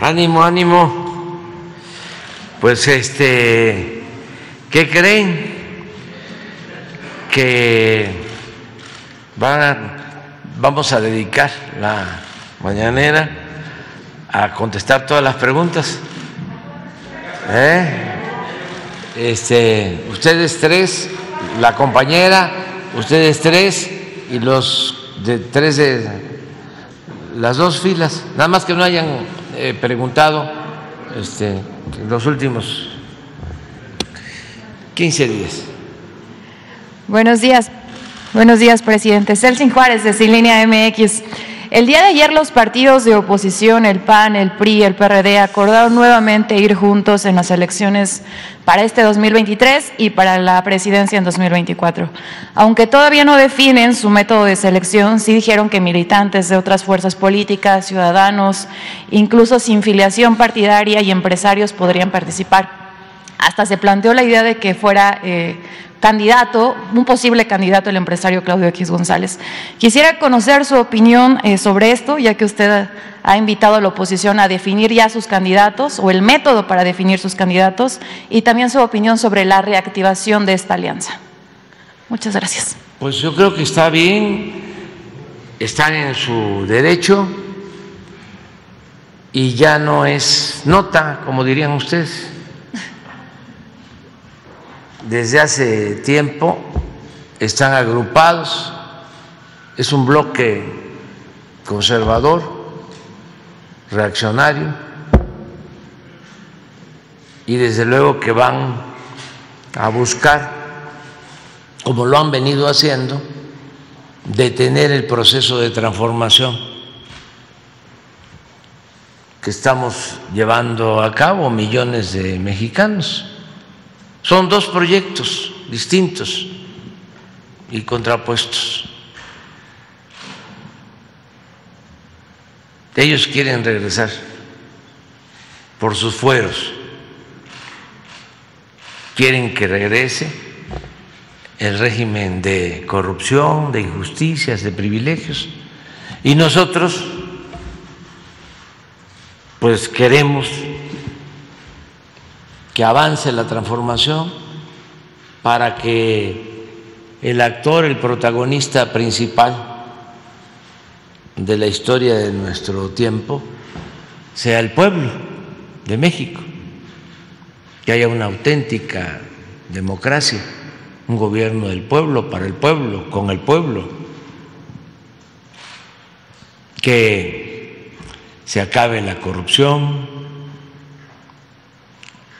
Ánimo, ánimo. Pues este, ¿qué creen? Que van vamos a dedicar la mañanera a contestar todas las preguntas. ¿Eh? Este, ustedes tres, la compañera, ustedes tres y los de tres de las dos filas, nada más que no hayan eh, preguntado este, los últimos 15 días. Buenos días, buenos días, presidente. Celsin Juárez, de Sin Línea MX. El día de ayer los partidos de oposición, el PAN, el PRI, el PRD, acordaron nuevamente ir juntos en las elecciones para este 2023 y para la presidencia en 2024. Aunque todavía no definen su método de selección, sí dijeron que militantes de otras fuerzas políticas, ciudadanos, incluso sin filiación partidaria y empresarios podrían participar. Hasta se planteó la idea de que fuera eh, candidato, un posible candidato, el empresario Claudio X González. Quisiera conocer su opinión eh, sobre esto, ya que usted ha invitado a la oposición a definir ya sus candidatos o el método para definir sus candidatos y también su opinión sobre la reactivación de esta alianza. Muchas gracias. Pues yo creo que está bien, están en su derecho y ya no es nota, como dirían ustedes desde hace tiempo están agrupados, es un bloque conservador, reaccionario, y desde luego que van a buscar, como lo han venido haciendo, detener el proceso de transformación que estamos llevando a cabo millones de mexicanos. Son dos proyectos distintos y contrapuestos. Ellos quieren regresar por sus fueros, quieren que regrese el régimen de corrupción, de injusticias, de privilegios. Y nosotros, pues queremos que avance la transformación para que el actor, el protagonista principal de la historia de nuestro tiempo sea el pueblo de México, que haya una auténtica democracia, un gobierno del pueblo, para el pueblo, con el pueblo, que se acabe la corrupción,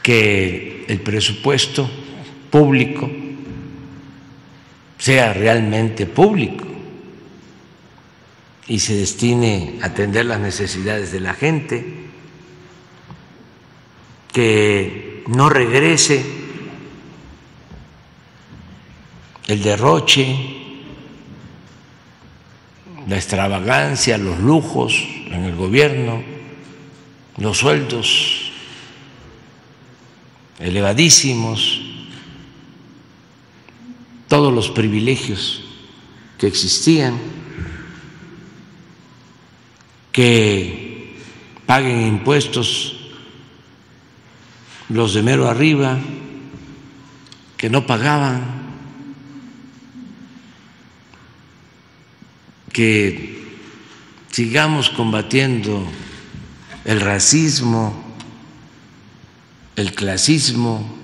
que el presupuesto público sea realmente público y se destine a atender las necesidades de la gente, que no regrese el derroche, la extravagancia, los lujos en el gobierno, los sueldos elevadísimos, todos los privilegios que existían, que paguen impuestos los de mero arriba, que no pagaban, que sigamos combatiendo el racismo, el clasismo,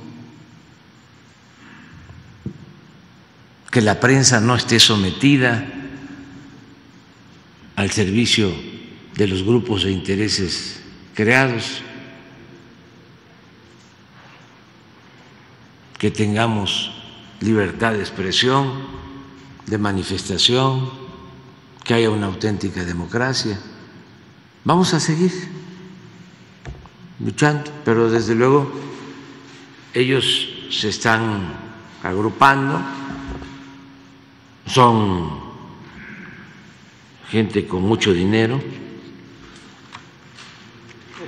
que la prensa no esté sometida al servicio de los grupos de intereses creados, que tengamos libertad de expresión, de manifestación, que haya una auténtica democracia. Vamos a seguir luchando, pero desde luego ellos se están agrupando, son gente con mucho dinero,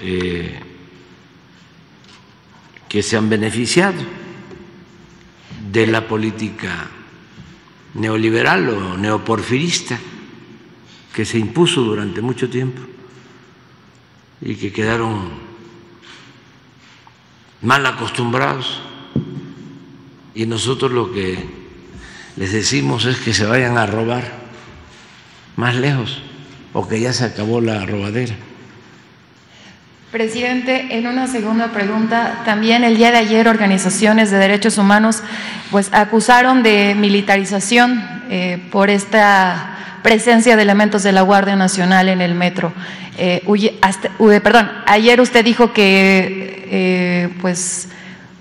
eh, que se han beneficiado de la política neoliberal o neoporfirista que se impuso durante mucho tiempo y que quedaron mal acostumbrados y nosotros lo que les decimos es que se vayan a robar más lejos o que ya se acabó la robadera. Presidente, en una segunda pregunta, también el día de ayer organizaciones de derechos humanos pues acusaron de militarización eh, por esta presencia de elementos de la Guardia Nacional en el metro. Eh, perdón, ayer usted dijo que eh, pues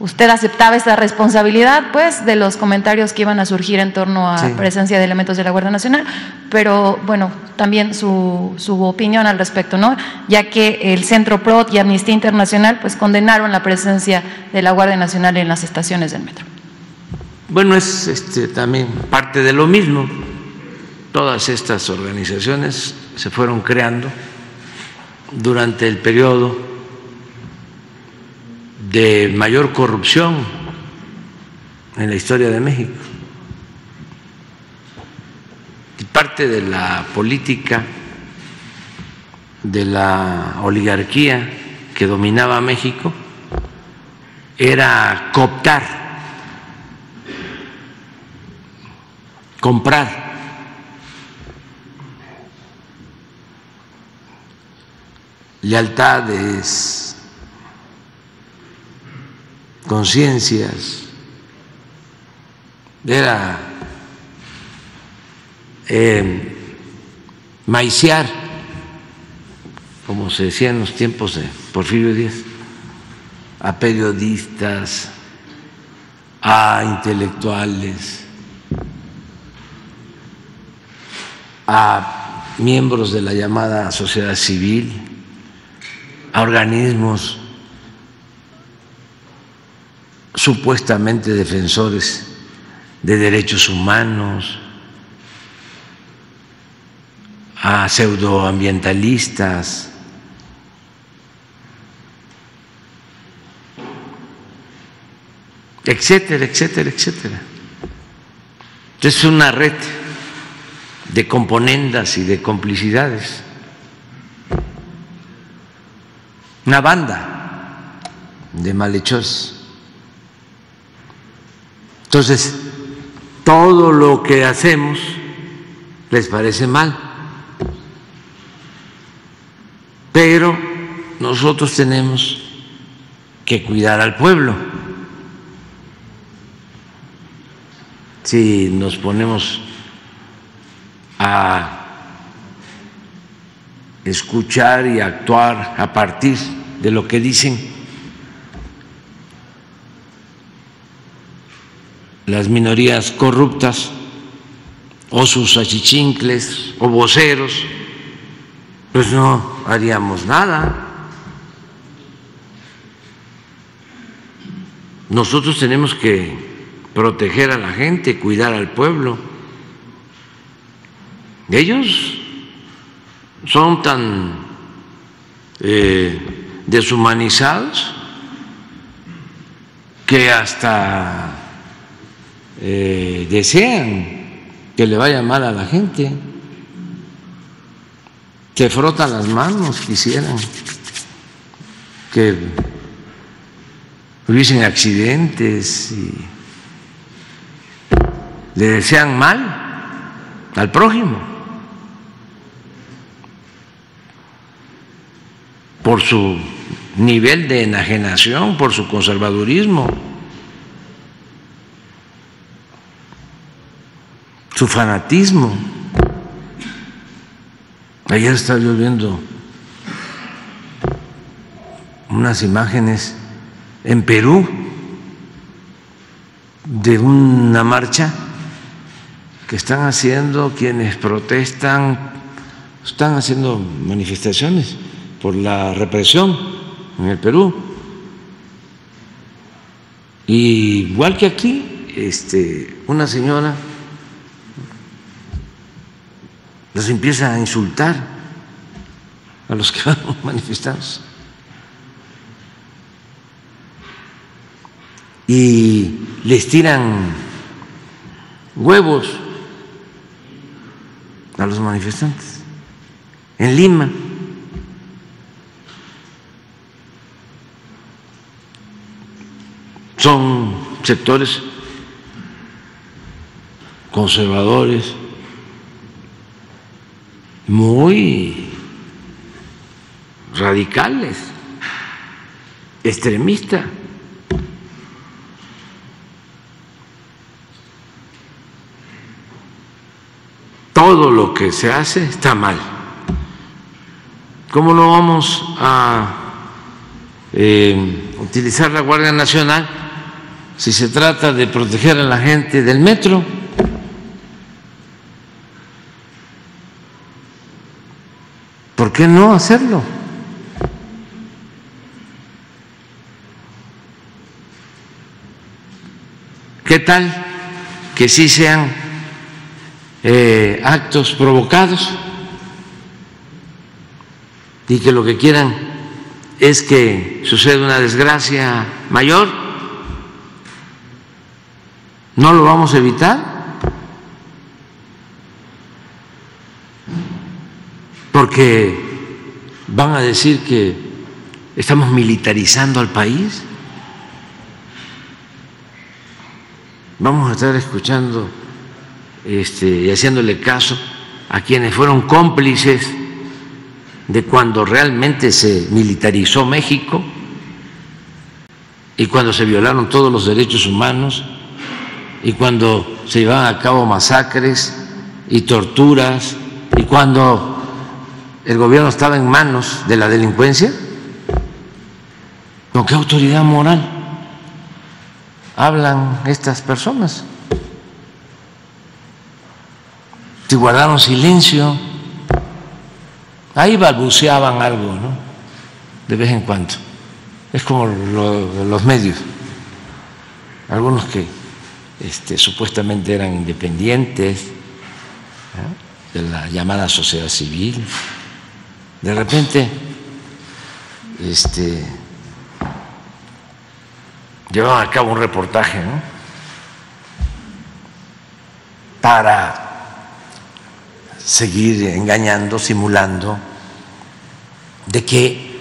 usted aceptaba esa responsabilidad, pues, de los comentarios que iban a surgir en torno a presencia de elementos de la Guardia Nacional, pero bueno, también su, su, opinión al respecto, ¿no? Ya que el Centro PROT y Amnistía Internacional, pues, condenaron la presencia de la Guardia Nacional en las estaciones del metro. Bueno, es este, también parte de lo mismo. Todas estas organizaciones se fueron creando durante el periodo de mayor corrupción en la historia de México. Y parte de la política de la oligarquía que dominaba México era cooptar, comprar lealtades, conciencias, era eh, maiciar, como se decía en los tiempos de Porfirio Díaz, a periodistas, a intelectuales, a miembros de la llamada sociedad civil, a organismos supuestamente defensores de derechos humanos, a pseudoambientalistas, etcétera, etcétera, etcétera. Entonces es una red de componendas y de complicidades, una banda de malhechores. Entonces, todo lo que hacemos les parece mal, pero nosotros tenemos que cuidar al pueblo. Si nos ponemos a escuchar y actuar a partir de lo que dicen las minorías corruptas o sus achichincles o voceros, pues no haríamos nada. Nosotros tenemos que proteger a la gente, cuidar al pueblo. Ellos son tan eh, deshumanizados que hasta eh, desean que le vaya mal a la gente, que frotan las manos, quisieran que hubiesen accidentes y le desean mal al prójimo por su nivel de enajenación, por su conservadurismo. Su fanatismo. Ayer estaba yo viendo unas imágenes en Perú de una marcha que están haciendo quienes protestan, están haciendo manifestaciones por la represión en el Perú. Y igual que aquí, este, una señora los empieza a insultar a los que van manifestados. Y les tiran huevos a los manifestantes en Lima. Son sectores conservadores muy radicales, extremistas. Todo lo que se hace está mal. ¿Cómo no vamos a eh, utilizar la Guardia Nacional si se trata de proteger a la gente del metro? ¿Por qué no hacerlo? ¿Qué tal que sí sean eh, actos provocados y que lo que quieran es que suceda una desgracia mayor? ¿No lo vamos a evitar? Porque van a decir que estamos militarizando al país. Vamos a estar escuchando este, y haciéndole caso a quienes fueron cómplices de cuando realmente se militarizó México y cuando se violaron todos los derechos humanos y cuando se llevaban a cabo masacres y torturas y cuando el gobierno estaba en manos de la delincuencia? ¿Con qué autoridad moral hablan estas personas? Si guardaron silencio, ahí balbuceaban algo, ¿no? De vez en cuando. Es como los medios, algunos que este, supuestamente eran independientes de la llamada sociedad civil de repente este, llevaban a cabo un reportaje para seguir engañando, simulando de que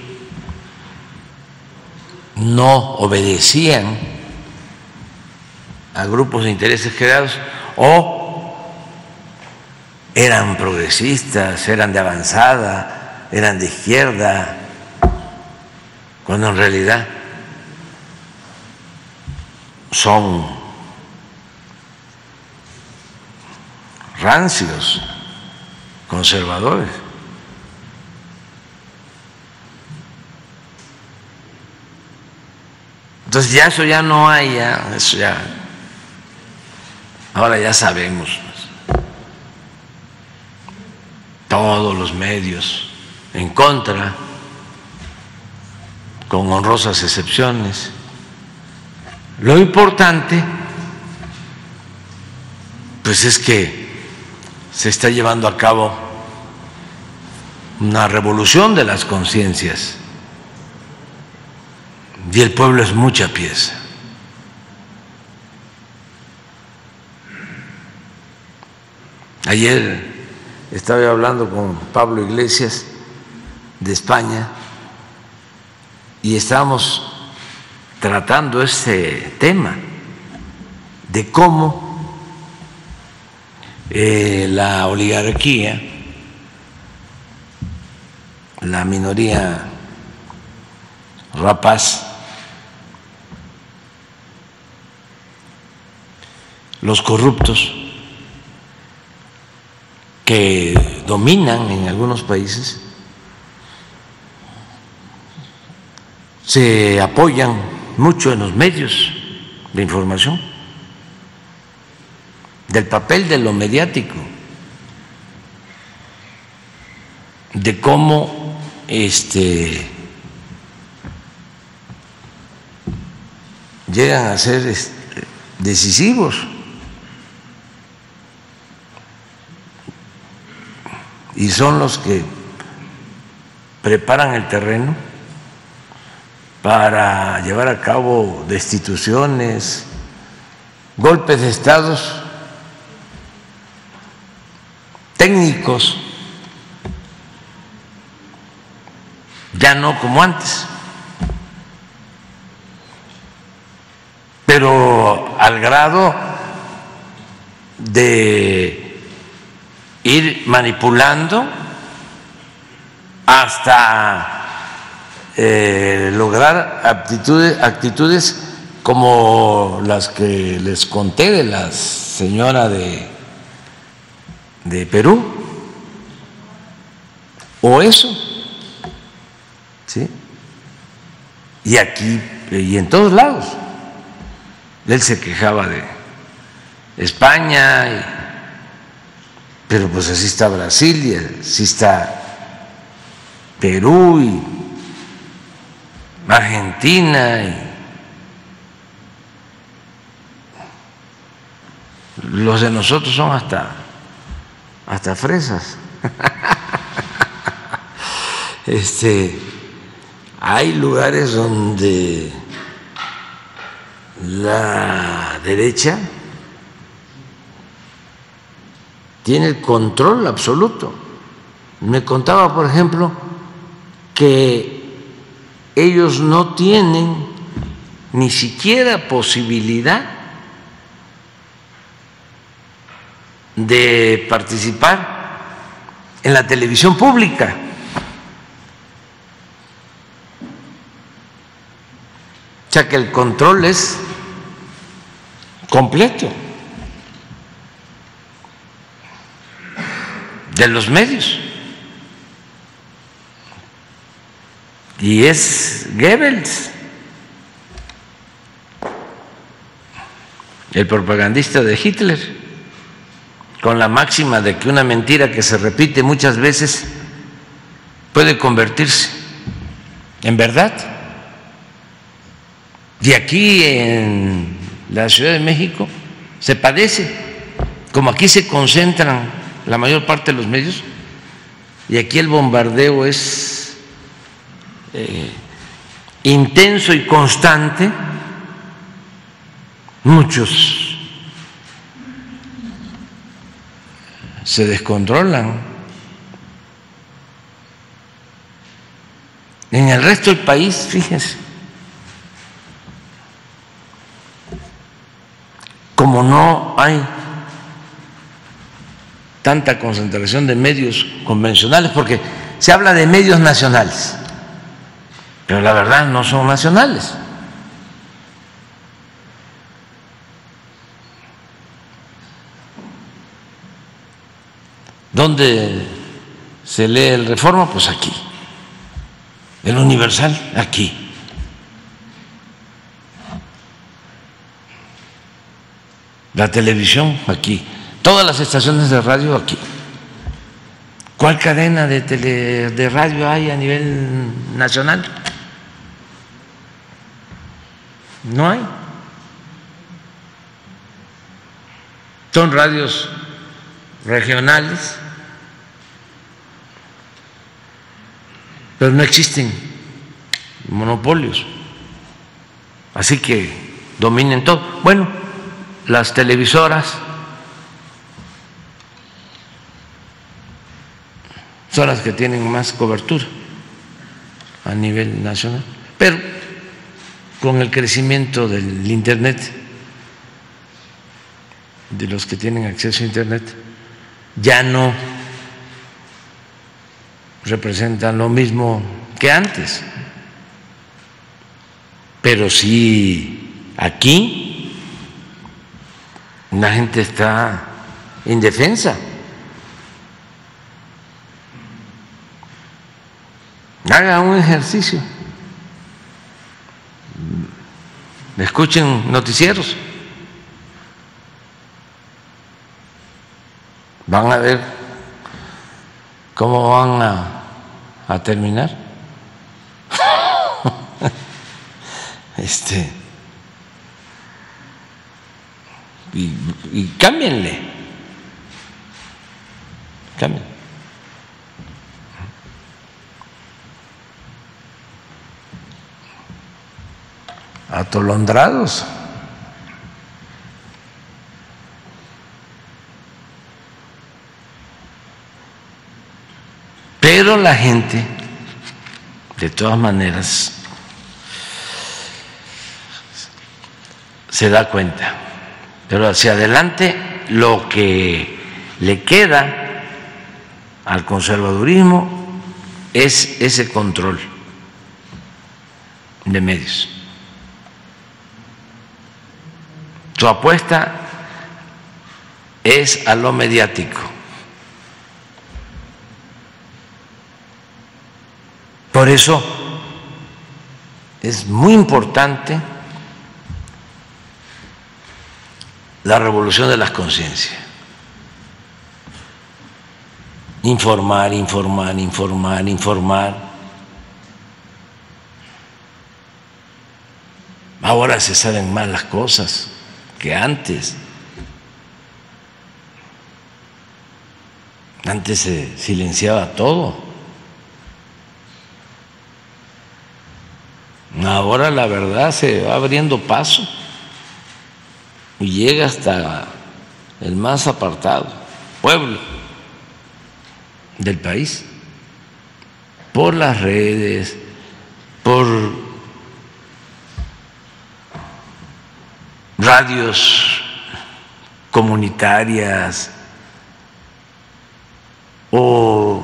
no obedecían a grupos de intereses creados o eran progresistas, eran de avanzada, eran de izquierda, cuando en realidad son rancios, conservadores. Entonces ya eso ya no hay, ya, eso ya, ahora ya sabemos, todos los medios en contra, con honrosas excepciones. Lo importante, pues es que se está llevando a cabo una revolución de las conciencias y el pueblo es mucha pieza. Ayer estaba hablando con Pablo Iglesias de España y estamos tratando ese tema de cómo eh, la oligarquía, la minoría rapaz, los corruptos que dominan en algunos países, se apoyan mucho en los medios de información, del papel de lo mediático, de cómo este, llegan a ser decisivos. Y son los que preparan el terreno para llevar a cabo destituciones, golpes de estados técnicos, ya no como antes. pero al grado de ir manipulando hasta eh, lograr aptitudes, actitudes como las que les conté de la señora de, de Perú, o eso, ¿sí? Y aquí y en todos lados. Él se quejaba de España, pero pues así está Brasil y así está Perú y Argentina y los de nosotros son hasta hasta fresas. Este hay lugares donde la derecha tiene el control absoluto. Me contaba, por ejemplo, que ellos no tienen ni siquiera posibilidad de participar en la televisión pública. O sea que el control es completo de los medios. Y es Goebbels, el propagandista de Hitler, con la máxima de que una mentira que se repite muchas veces puede convertirse en verdad. Y aquí en la Ciudad de México se padece, como aquí se concentran la mayor parte de los medios, y aquí el bombardeo es eh, intenso y constante, muchos se descontrolan. En el resto del país, fíjense, como no hay tanta concentración de medios convencionales, porque se habla de medios nacionales, pero la verdad no son nacionales. ¿Dónde se lee el reforma? Pues aquí. El universal, aquí. la televisión aquí, todas las estaciones de radio aquí. ¿Cuál cadena de, de radio hay a nivel nacional? No hay. Son radios regionales, pero no existen monopolios. Así que dominen todo. Bueno, las televisoras son las que tienen más cobertura a nivel nacional, pero con el crecimiento del Internet, de los que tienen acceso a Internet, ya no representan lo mismo que antes, pero sí aquí una gente está indefensa. Haga un ejercicio. Escuchen noticieros. Van a ver cómo van a, terminar. este y, y cámbienle. Atolondrados. Pero la gente, de todas maneras, se da cuenta. Pero hacia adelante lo que le queda al conservadurismo es ese control de medios. Su apuesta es a lo mediático. Por eso es muy importante la revolución de las conciencias. Informar, informar, informar, informar. Ahora se saben más las cosas que antes. Antes se silenciaba todo. Ahora la verdad se va abriendo paso y llega hasta el más apartado pueblo del país por las redes, por radios comunitarias o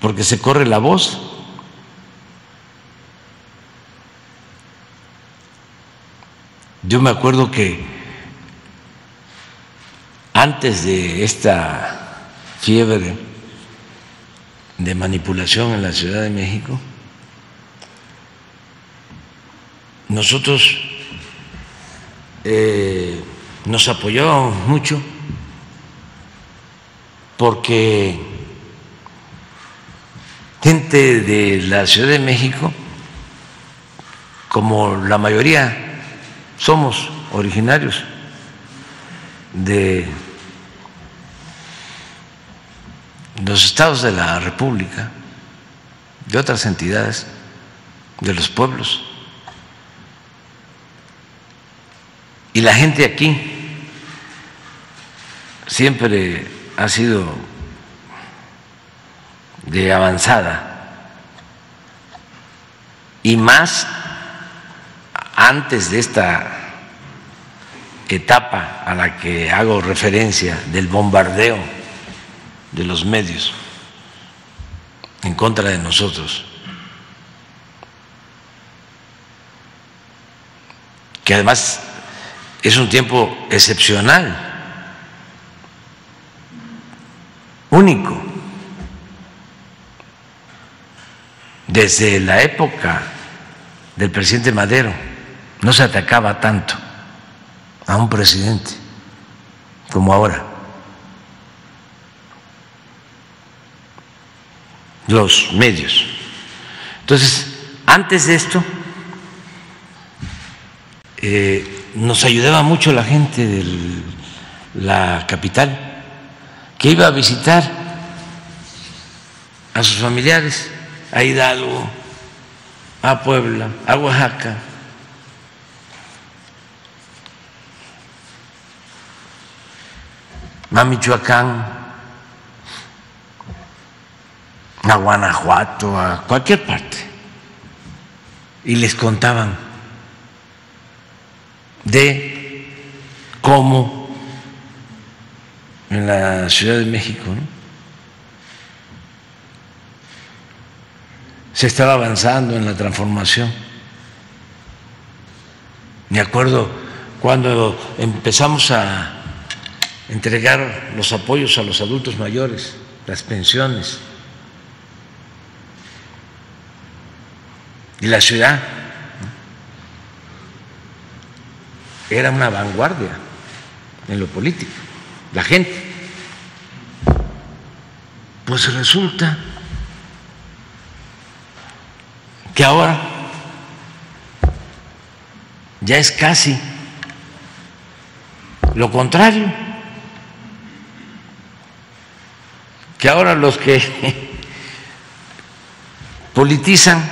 porque se corre la voz. Yo me acuerdo que antes de esta fiebre de manipulación en la Ciudad de México, nosotros eh, nos apoyábamos mucho porque gente de la Ciudad de México, como la mayoría somos originarios de los estados de la República, de otras entidades, de los pueblos. Y la gente aquí siempre ha sido de avanzada. Y más antes de esta etapa a la que hago referencia del bombardeo de los medios en contra de nosotros, que además es un tiempo excepcional, único, desde la época del presidente Madero no se atacaba tanto a un presidente como ahora. Los medios. Entonces, antes de esto, eh, nos ayudaba mucho la gente de la capital que iba a visitar a sus familiares, a Hidalgo, a Puebla, a Oaxaca, a Michoacán, a Guanajuato, a cualquier parte, y les contaban de cómo en la Ciudad de México se estaba avanzando en la transformación. Me acuerdo cuando empezamos a entregar los apoyos a los adultos mayores, las pensiones. Y la ciudad era una vanguardia en lo político, la gente. Pues resulta que ahora ya es casi lo contrario. que ahora los que politizan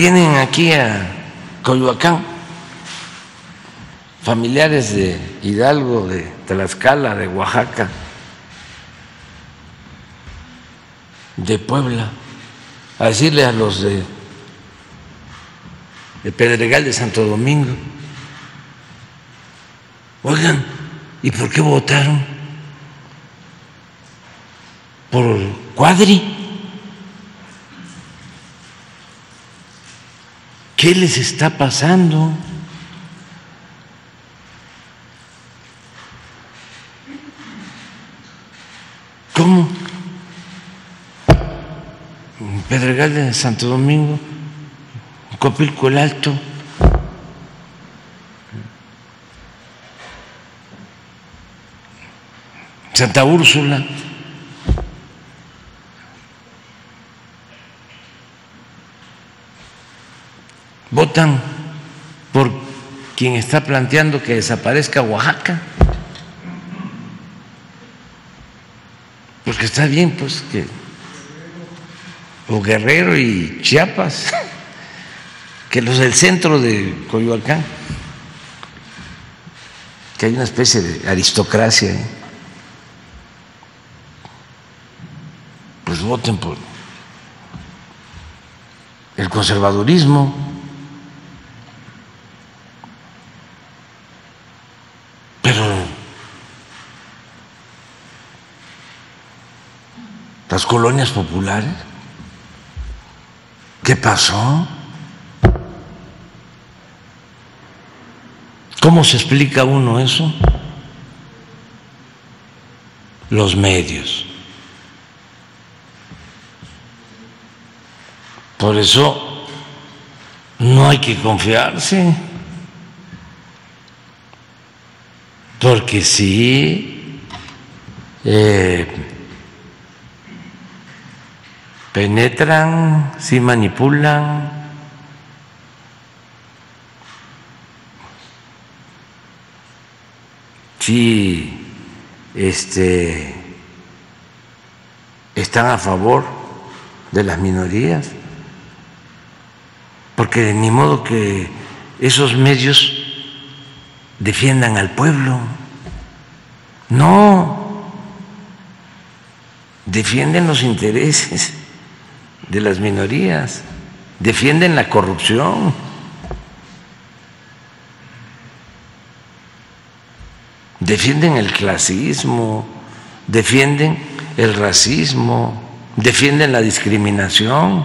vienen aquí a Coyoacán, familiares de Hidalgo, de Tlaxcala, de Oaxaca, de Puebla, a decirle a los de, de Pedregal de Santo Domingo, oigan, ¿y por qué votaron por Cuadri? ¿Qué les está pasando? ¿Cómo? Pedregal de Santo Domingo, Copilco el Alto. Santa Úrsula. Votan por quien está planteando que desaparezca Oaxaca. Porque está bien, pues, que. O Guerrero y Chiapas, que los del centro de Coyoacán, que hay una especie de aristocracia, pues voten por el conservadurismo. Pero las colonias populares, ¿qué pasó? ¿Cómo se explica uno eso? Los medios. Por eso no hay que confiarse, porque sí eh, penetran, sí manipulan. Sí, este, están a favor de las minorías porque ni modo que esos medios defiendan al pueblo. No, defienden los intereses de las minorías, defienden la corrupción. Defienden el clasismo, defienden el racismo, defienden la discriminación.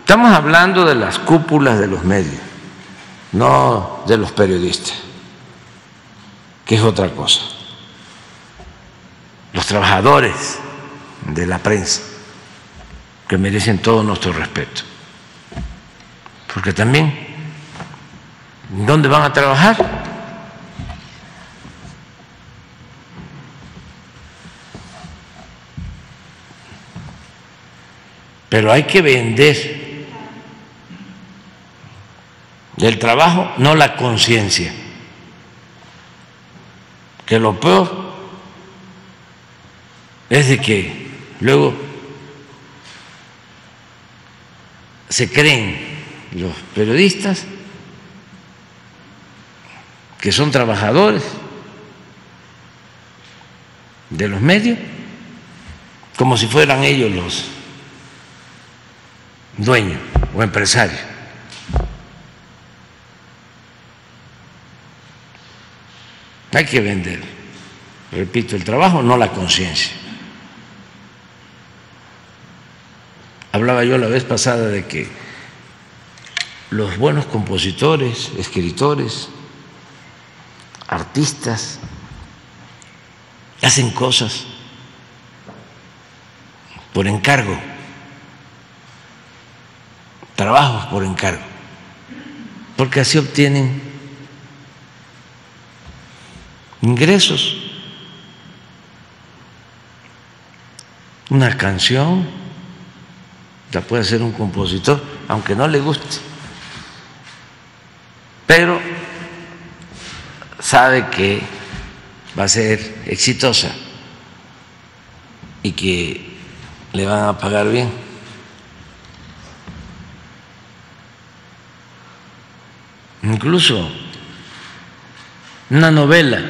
Estamos hablando de las cúpulas de los medios, no de los periodistas, que es otra cosa. Los trabajadores de la prensa, que merecen todo nuestro respeto. Porque también, ¿dónde van a trabajar? Pero hay que vender del trabajo, no la conciencia. Que lo peor es de que luego se creen los periodistas que son trabajadores de los medios, como si fueran ellos los dueños o empresarios. Hay que vender, repito, el trabajo, no la conciencia. Hablaba yo la vez pasada de que los buenos compositores, escritores, artistas, hacen cosas por encargo, trabajos por encargo, porque así obtienen ingresos. Una canción la puede hacer un compositor, aunque no le guste, pero sabe que va a ser exitosa y que le van a pagar bien. Incluso una novela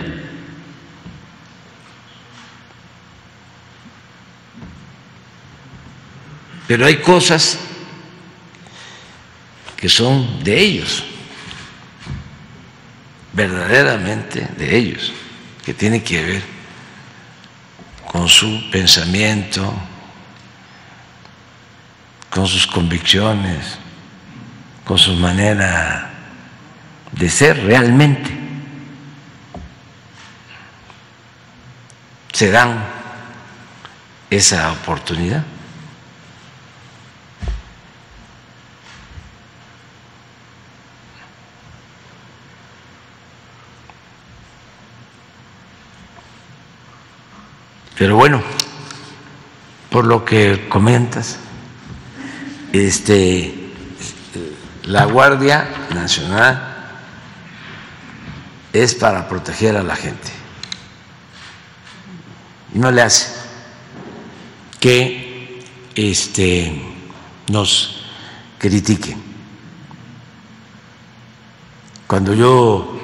Pero hay cosas que son de ellos, verdaderamente de ellos, que tienen que ver con su pensamiento, con sus convicciones, con su manera de ser realmente. Se dan esa oportunidad. Pero bueno, por lo que comentas, este, la Guardia Nacional es para proteger a la gente. No le hace que este, nos critiquen. Cuando yo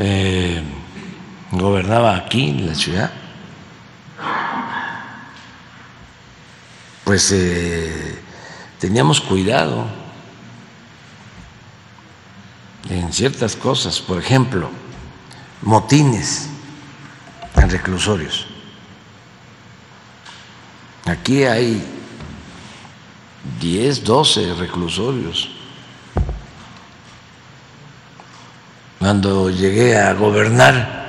eh, gobernaba aquí en la ciudad, pues eh, teníamos cuidado en ciertas cosas, por ejemplo, motines en reclusorios. Aquí hay 10, 12 reclusorios. Cuando llegué a gobernar,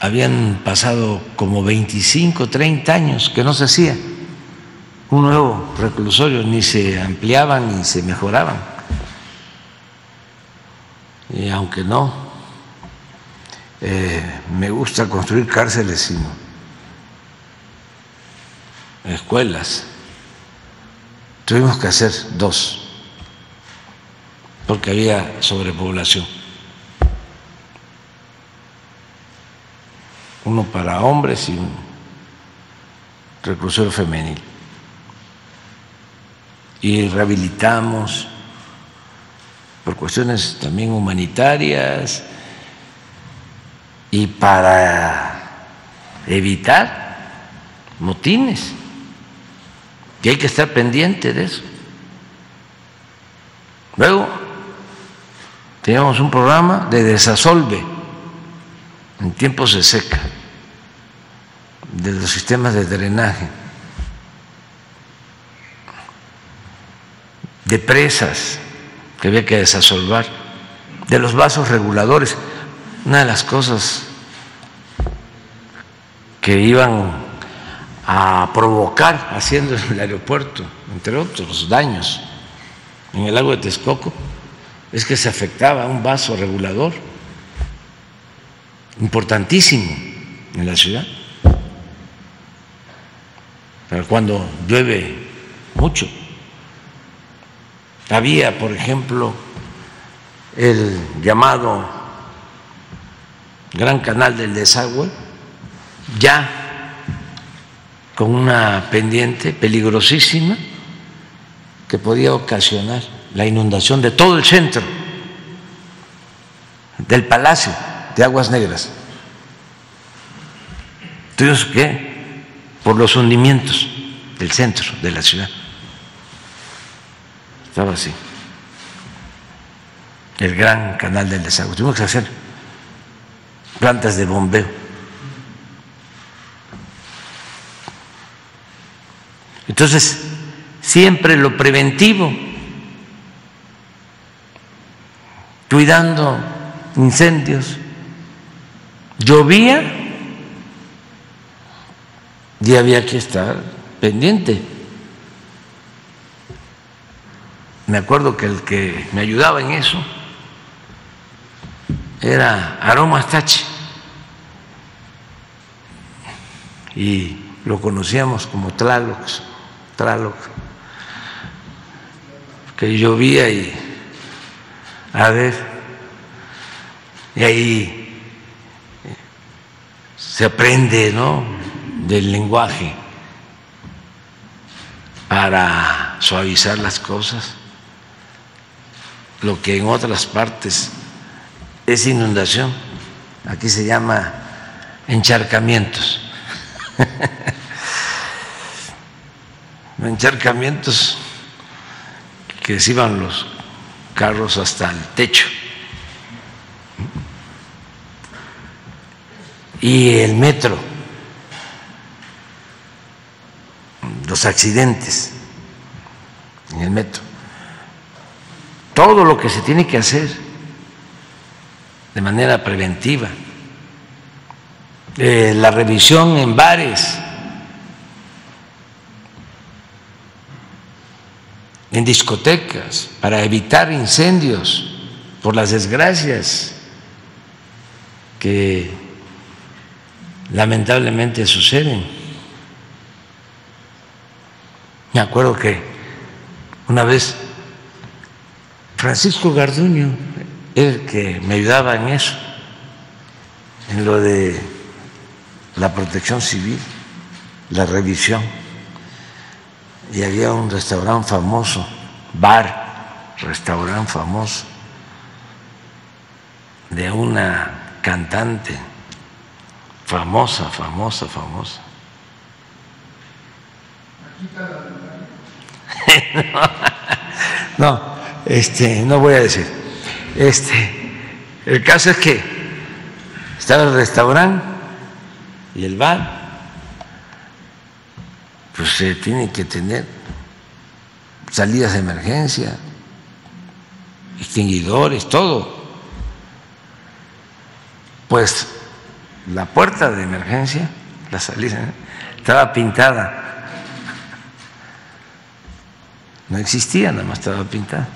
habían pasado como 25, 30 años que no se hacía un nuevo reclusorio, ni se ampliaban ni se mejoraban. Y aunque no eh, me gusta construir cárceles, sino escuelas, tuvimos que hacer dos, porque había sobrepoblación. Uno para hombres y un reclusorio femenil. Y rehabilitamos por cuestiones también humanitarias y para evitar motines. Y hay que estar pendiente de eso. Luego, teníamos un programa de desasolve en tiempos de seca de los sistemas de drenaje, de presas que había que desasolvar, de los vasos reguladores. Una de las cosas que iban a provocar haciendo el aeropuerto, entre otros daños, en el lago de Texcoco, es que se afectaba un vaso regulador importantísimo en la ciudad cuando llueve mucho. Había, por ejemplo, el llamado Gran Canal del Desagüe, ya con una pendiente peligrosísima que podía ocasionar la inundación de todo el centro del Palacio de Aguas Negras. Tuvimos que por los hundimientos del centro de la ciudad. Estaba así. El gran canal del desagüe. Tuvimos que hacer plantas de bombeo. Entonces, siempre lo preventivo, cuidando incendios. Llovía y había que estar pendiente. Me acuerdo que el que me ayudaba en eso era Aroma Tachi y lo conocíamos como Tlaloc, Tlaloc, que llovía y a ver, y ahí se aprende, ¿no? del lenguaje para suavizar las cosas, lo que en otras partes es inundación, aquí se llama encharcamientos. encharcamientos que se iban los carros hasta el techo. Y el metro, los accidentes en el metro, todo lo que se tiene que hacer de manera preventiva, eh, la revisión en bares, en discotecas, para evitar incendios por las desgracias que lamentablemente suceden. Me acuerdo que una vez Francisco Garduño, el que me ayudaba en eso, en lo de la protección civil, la revisión, y había un restaurante famoso, bar, restaurante famoso, de una cantante famosa, famosa, famosa. no, este, no voy a decir. Este, el caso es que estaba el restaurante y el bar pues se tiene que tener salidas de emergencia, extinguidores, todo. Pues la puerta de emergencia, la salida, ¿eh? estaba pintada. No existía, nada más estaba pintada.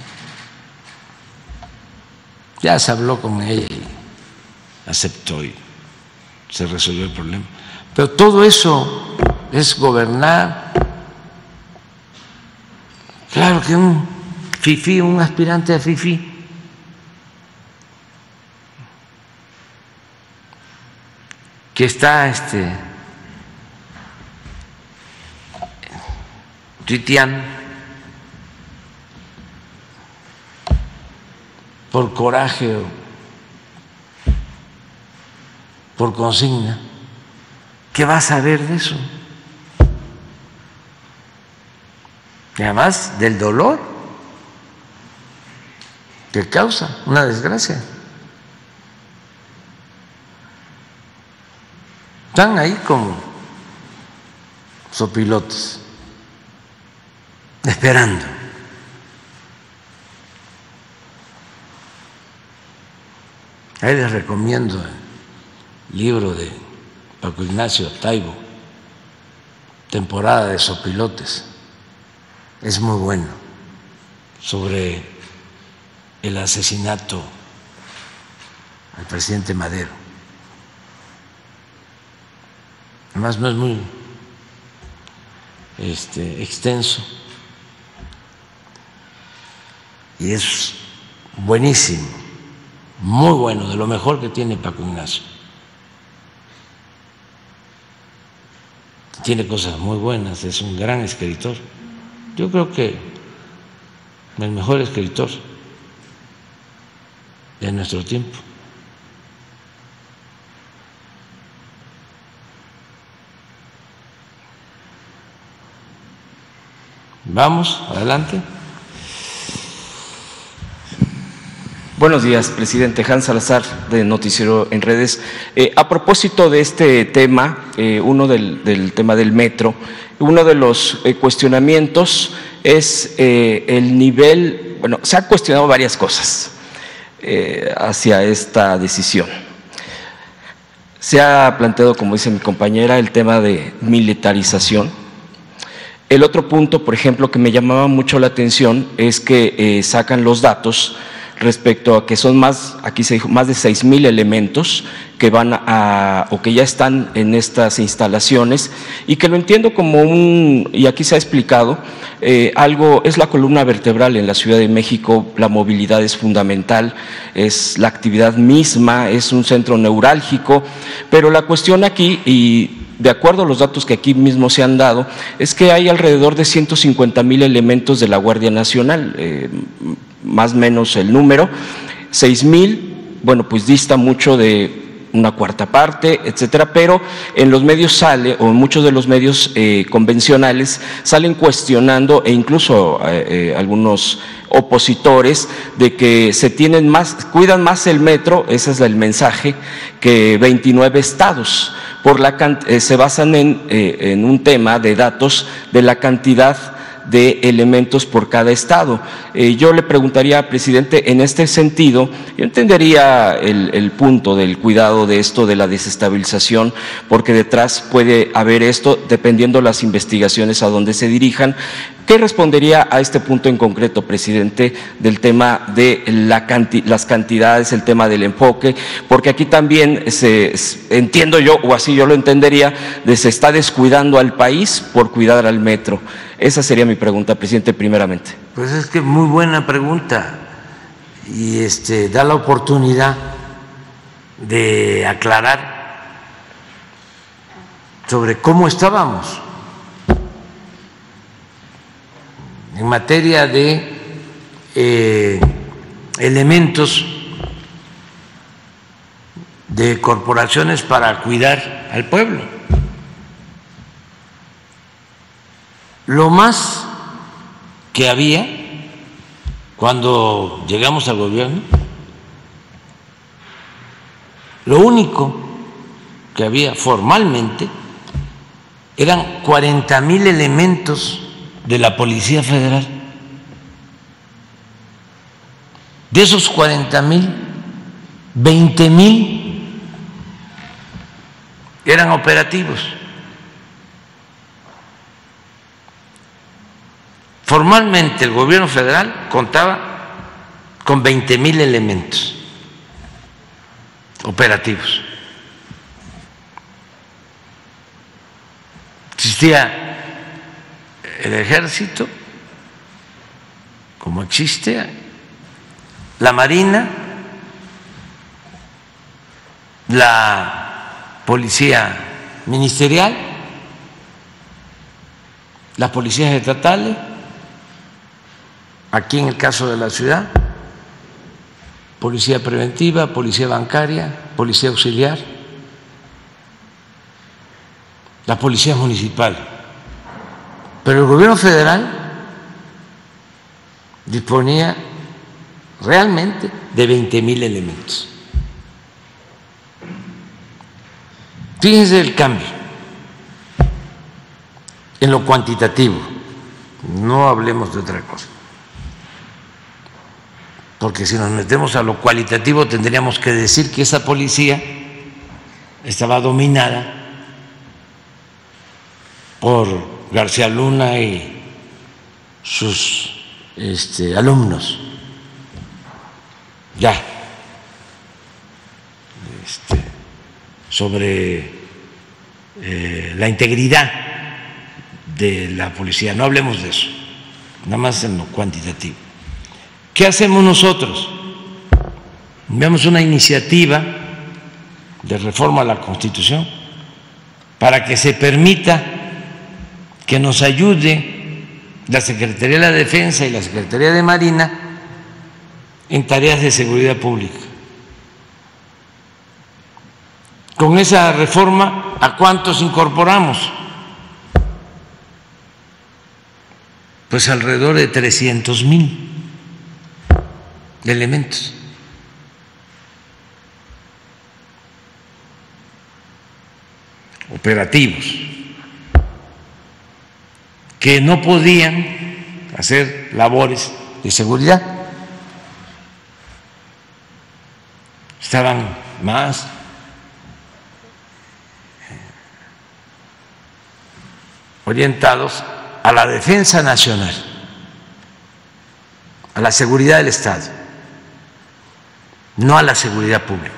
Ya se habló con ella y aceptó y se resolvió el problema. Pero todo eso es gobernar. Claro que un FIFI, un aspirante a FIFI, que está este tuiteando por coraje o por consigna, ¿qué va a saber de eso? y además del dolor que causa una desgracia. Están ahí como sopilotes, esperando. Ahí les recomiendo el libro de Paco Ignacio Taibo, temporada de sopilotes es muy bueno sobre el asesinato al presidente Madero. Además no es muy este, extenso y es buenísimo, muy bueno, de lo mejor que tiene Paco Ignacio. Tiene cosas muy buenas, es un gran escritor. Yo creo que el mejor escritor de nuestro tiempo. Vamos, adelante. Buenos días, presidente Hans Salazar de Noticiero en Redes. Eh, a propósito de este tema, eh, uno del, tema del metro, uno de los eh, cuestionamientos es el nivel, bueno, se han cuestionado varias cosas hacia esta decisión. Se ha planteado, como dice mi compañera, el tema de militarización. El otro punto, por ejemplo, que me llamaba mucho la atención es que sacan los datos respecto a que son más, aquí se dijo, más de seis mil elementos que van a, o que ya están en estas instalaciones y que lo entiendo como un, y aquí se ha explicado, eh, algo, es la columna vertebral en la Ciudad de México, la movilidad es fundamental, es la actividad misma, es un centro neurálgico, pero la cuestión aquí, y de acuerdo a los datos que aquí mismo se han dado, es que hay alrededor de 150 mil elementos de la Guardia Nacional, eh, más o menos el número. 6 mil, bueno, pues dista mucho de una cuarta parte, etcétera, pero en los medios sale, o en muchos de los medios eh, convencionales, salen cuestionando e incluso eh, eh, algunos opositores de que se tienen más, cuidan más el metro, ese es el mensaje, que 29 estados. Por la, se basan en, en un tema de datos de la cantidad de elementos por cada estado. Eh, yo le preguntaría, presidente, en este sentido, yo entendería el, el, punto del cuidado de esto, de la desestabilización, porque detrás puede haber esto, dependiendo las investigaciones a dónde se dirijan. ¿Qué respondería a este punto en concreto, presidente, del tema de la las cantidades, el tema del enfoque? Porque aquí también se, entiendo yo, o así yo lo entendería, de se está descuidando al país por cuidar al metro. Esa sería mi pregunta, presidente, primeramente. Pues es que muy buena pregunta y este, da la oportunidad de aclarar sobre cómo estábamos en materia de eh, elementos de corporaciones para cuidar al pueblo. Lo más que había cuando llegamos al gobierno, lo único que había formalmente eran 40 mil elementos de la Policía Federal. De esos 40 mil, 20 mil eran operativos. Formalmente el gobierno federal contaba con 20 mil elementos operativos. Existía el ejército, como existe, la marina, la policía ministerial, las policías estatales, aquí en el caso de la ciudad, policía preventiva, policía bancaria, policía auxiliar, la policía municipal. Pero el gobierno federal disponía realmente de 20 mil elementos. Fíjense el cambio en lo cuantitativo, no hablemos de otra cosa, porque si nos metemos a lo cualitativo tendríamos que decir que esa policía estaba dominada por García Luna y sus este, alumnos. Ya. Este, sobre eh, la integridad de la policía. No hablemos de eso, nada más en lo cuantitativo. ¿Qué hacemos nosotros? Enviamos una iniciativa de reforma a la Constitución para que se permita que nos ayude la Secretaría de la Defensa y la Secretaría de Marina en tareas de seguridad pública. Con esa reforma, ¿a cuántos incorporamos? Pues alrededor de 300 mil elementos. operativos que no podían hacer labores de seguridad. Estaban más orientados a la defensa nacional, a la seguridad del Estado, no a la seguridad pública.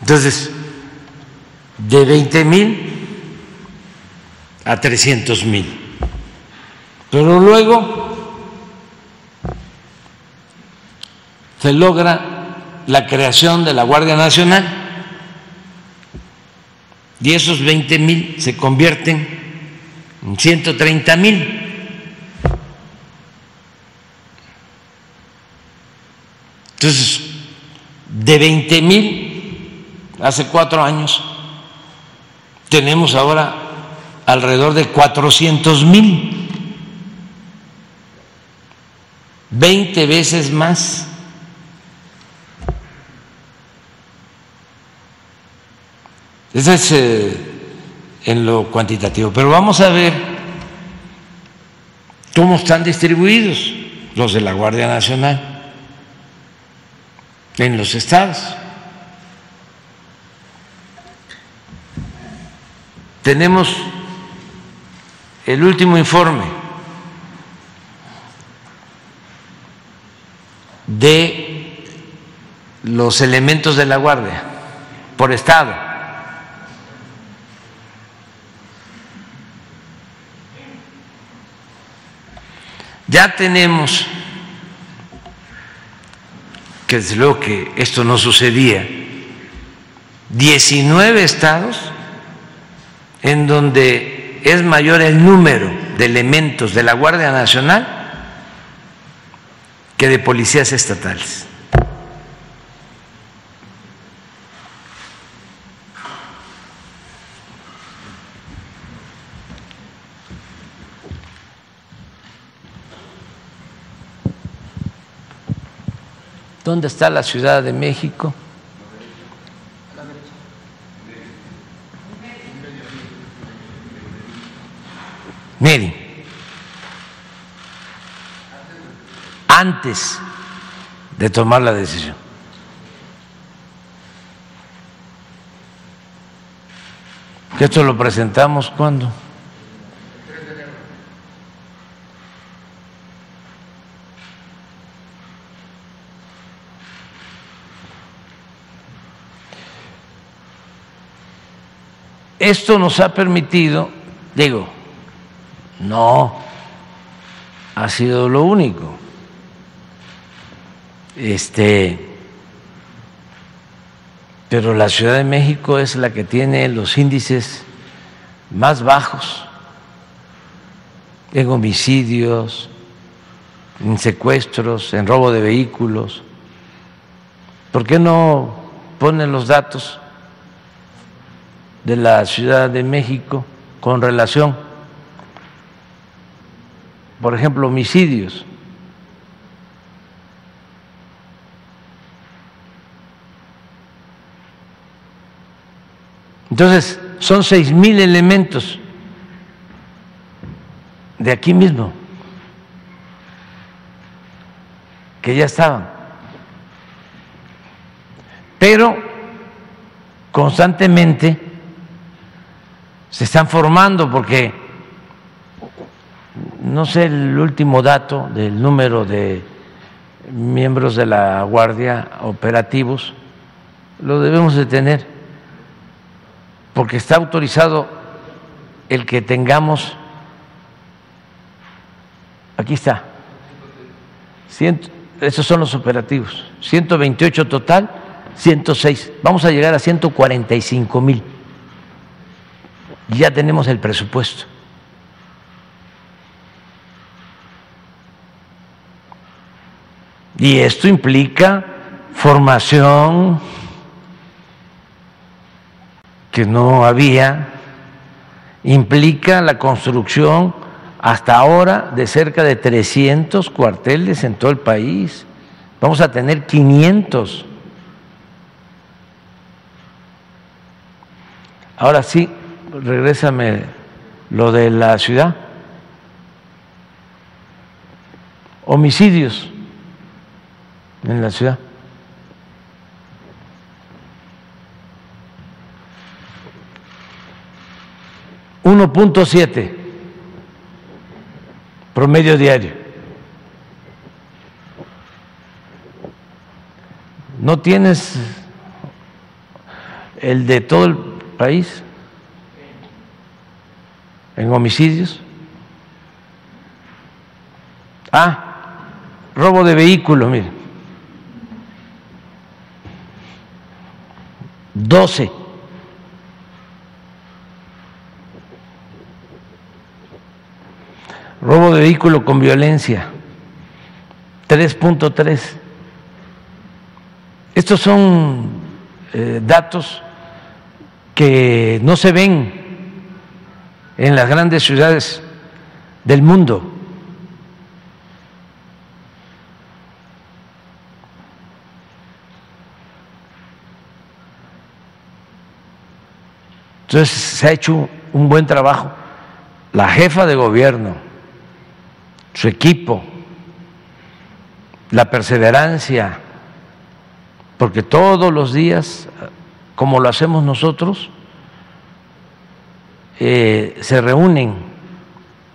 Entonces, de 20 mil a 300 mil. Pero luego se logra la creación de la Guardia Nacional y esos 20 mil se convierten en 130 mil. Entonces, de 20 mil hace cuatro años, tenemos ahora alrededor de 400 mil, 20 veces más. Eso es eh, en lo cuantitativo. Pero vamos a ver cómo están distribuidos los de la Guardia Nacional en los estados. Tenemos el último informe de los elementos de la Guardia por estado. Ya tenemos, que desde luego que esto no sucedía, 19 estados en donde es mayor el número de elementos de la Guardia Nacional que de policías estatales. ¿Dónde está la Ciudad de México? Miren, antes de tomar la decisión. Que esto lo presentamos cuando. Esto nos ha permitido, digo, no ha sido lo único. Este, pero la Ciudad de México es la que tiene los índices más bajos en homicidios, en secuestros, en robo de vehículos. ¿Por qué no ponen los datos de la Ciudad de México con relación, por ejemplo, homicidios. Entonces, son seis mil elementos de aquí mismo que ya estaban. Pero constantemente se están formando porque no sé el último dato del número de miembros de la Guardia operativos, lo debemos de tener, porque está autorizado el que tengamos, aquí está, esos son los operativos, 128 total, 106, vamos a llegar a 145 mil ya tenemos el presupuesto. Y esto implica formación que no había, implica la construcción hasta ahora de cerca de 300 cuarteles en todo el país. Vamos a tener 500. Ahora sí, regrésame lo de la ciudad. Homicidios en la ciudad. Uno punto siete promedio diario. ¿No tienes el de todo el país? en homicidios. Ah, robo de vehículos, mire. 12. Robo de vehículo con violencia, 3.3. Estos son eh, datos que no se ven en las grandes ciudades del mundo. Entonces se ha hecho un buen trabajo. La jefa de gobierno, su equipo, la perseverancia, porque todos los días, como lo hacemos nosotros, eh, se reúnen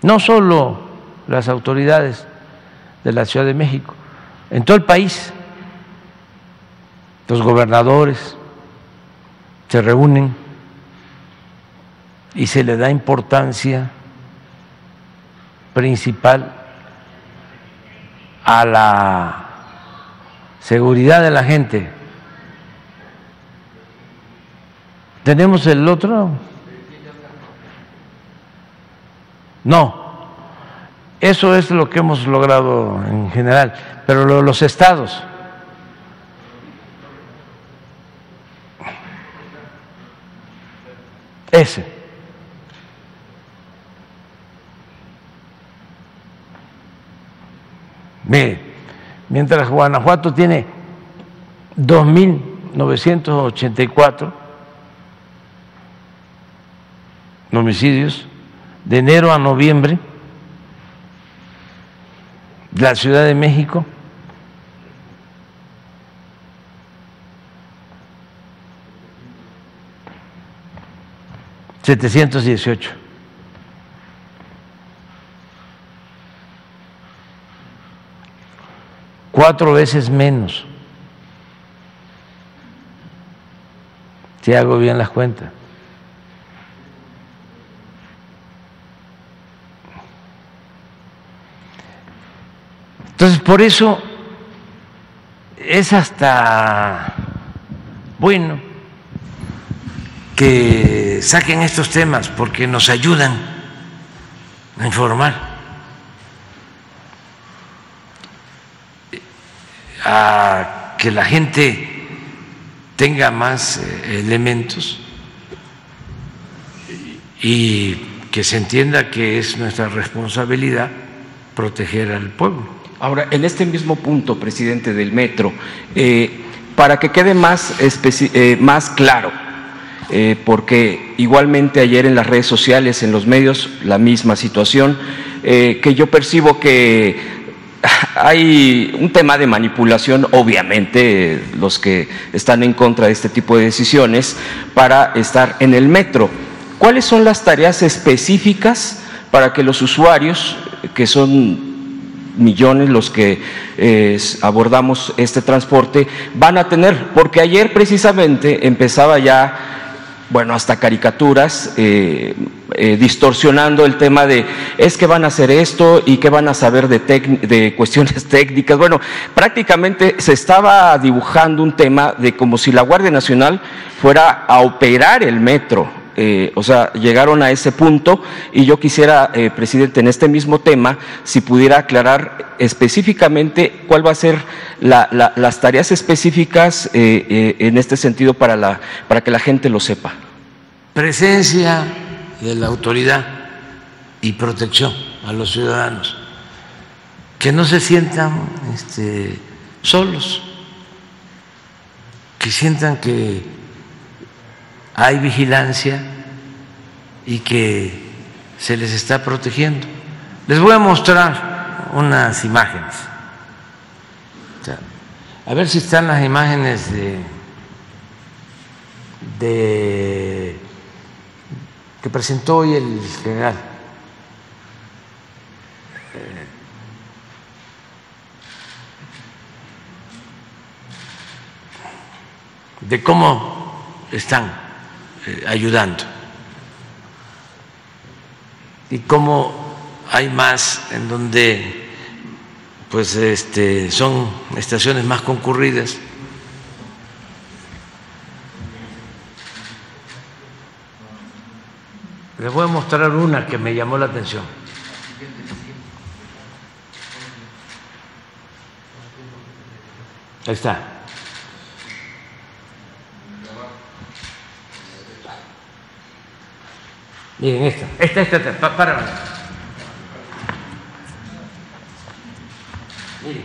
no solo las autoridades de la Ciudad de México, en todo el país, los gobernadores se reúnen y se le da importancia principal a la seguridad de la gente. ¿Tenemos el otro? No. Eso es lo que hemos logrado en general, pero los estados. Ese. Mientras Guanajuato tiene 2.984 homicidios de enero a noviembre, la Ciudad de México setecientos dieciocho. Cuatro veces menos. Si hago bien las cuentas. Entonces, por eso es hasta bueno que saquen estos temas porque nos ayudan a informar. A que la gente tenga más eh, elementos y que se entienda que es nuestra responsabilidad proteger al pueblo. Ahora, en este mismo punto, presidente del Metro, eh, para que quede más, eh, más claro, porque igualmente ayer en las redes sociales, en los medios, la misma situación, que yo percibo que hay un tema de manipulación, obviamente, los que están en contra de este tipo de decisiones, para estar en el metro. ¿Cuáles son las tareas específicas para que los usuarios, que son millones los que abordamos este transporte, van a tener? Porque ayer precisamente empezaba ya bueno, hasta caricaturas, eh, eh, distorsionando el tema de es que van a hacer esto y que van a saber de, de, cuestiones técnicas. Bueno, prácticamente se estaba dibujando un tema de como si la Guardia Nacional fuera a operar el metro. Eh, o sea, llegaron a ese punto y yo quisiera, presidente, en este mismo tema, si pudiera aclarar específicamente cuál va a ser las tareas específicas en este sentido para, la, para que la gente lo sepa. Presencia de la autoridad y protección a los ciudadanos, que no se sientan este, solos, que sientan que hay vigilancia y que se les está protegiendo. Les voy a mostrar unas imágenes. A ver si están las imágenes de, de que presentó hoy el general. Eh, de cómo están eh, ayudando y cómo hay más en donde pues este son estaciones más concurridas Les voy a mostrar una que me llamó la atención. Ahí está. Miren, esta, esta, esta, esta pa- párame. Miren.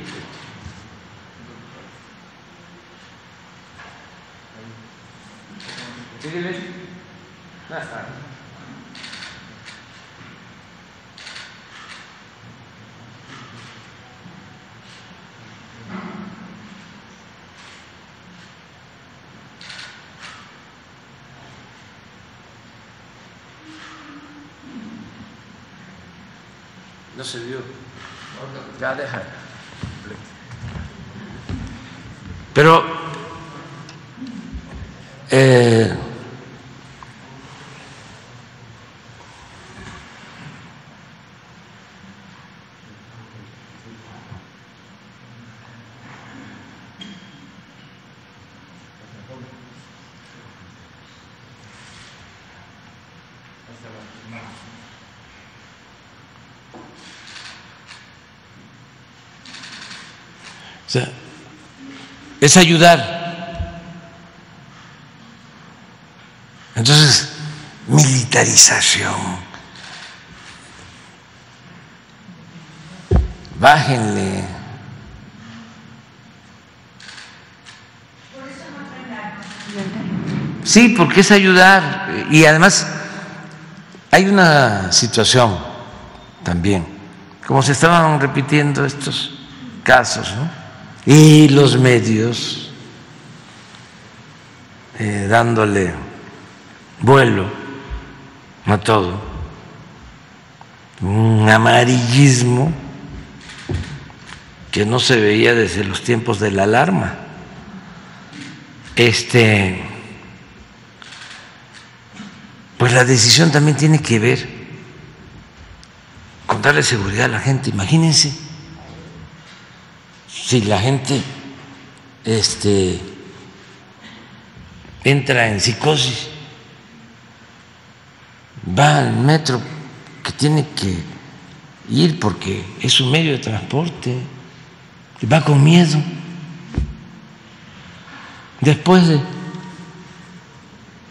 No se vio. Ya deja. Pero eh, es ayudar. Entonces, militarización. Bájenle. Sí, porque es ayudar. Y además hay una situación también, como se estaban repitiendo estos casos, ¿no? Y los medios eh, dándole vuelo a todo, un amarillismo que no se veía desde los tiempos de la alarma. Este, pues la decisión también tiene que ver con darle seguridad a la gente. Imagínense si la gente este, entra en psicosis, va al metro que tiene que ir porque es un medio de transporte, va con miedo. Después de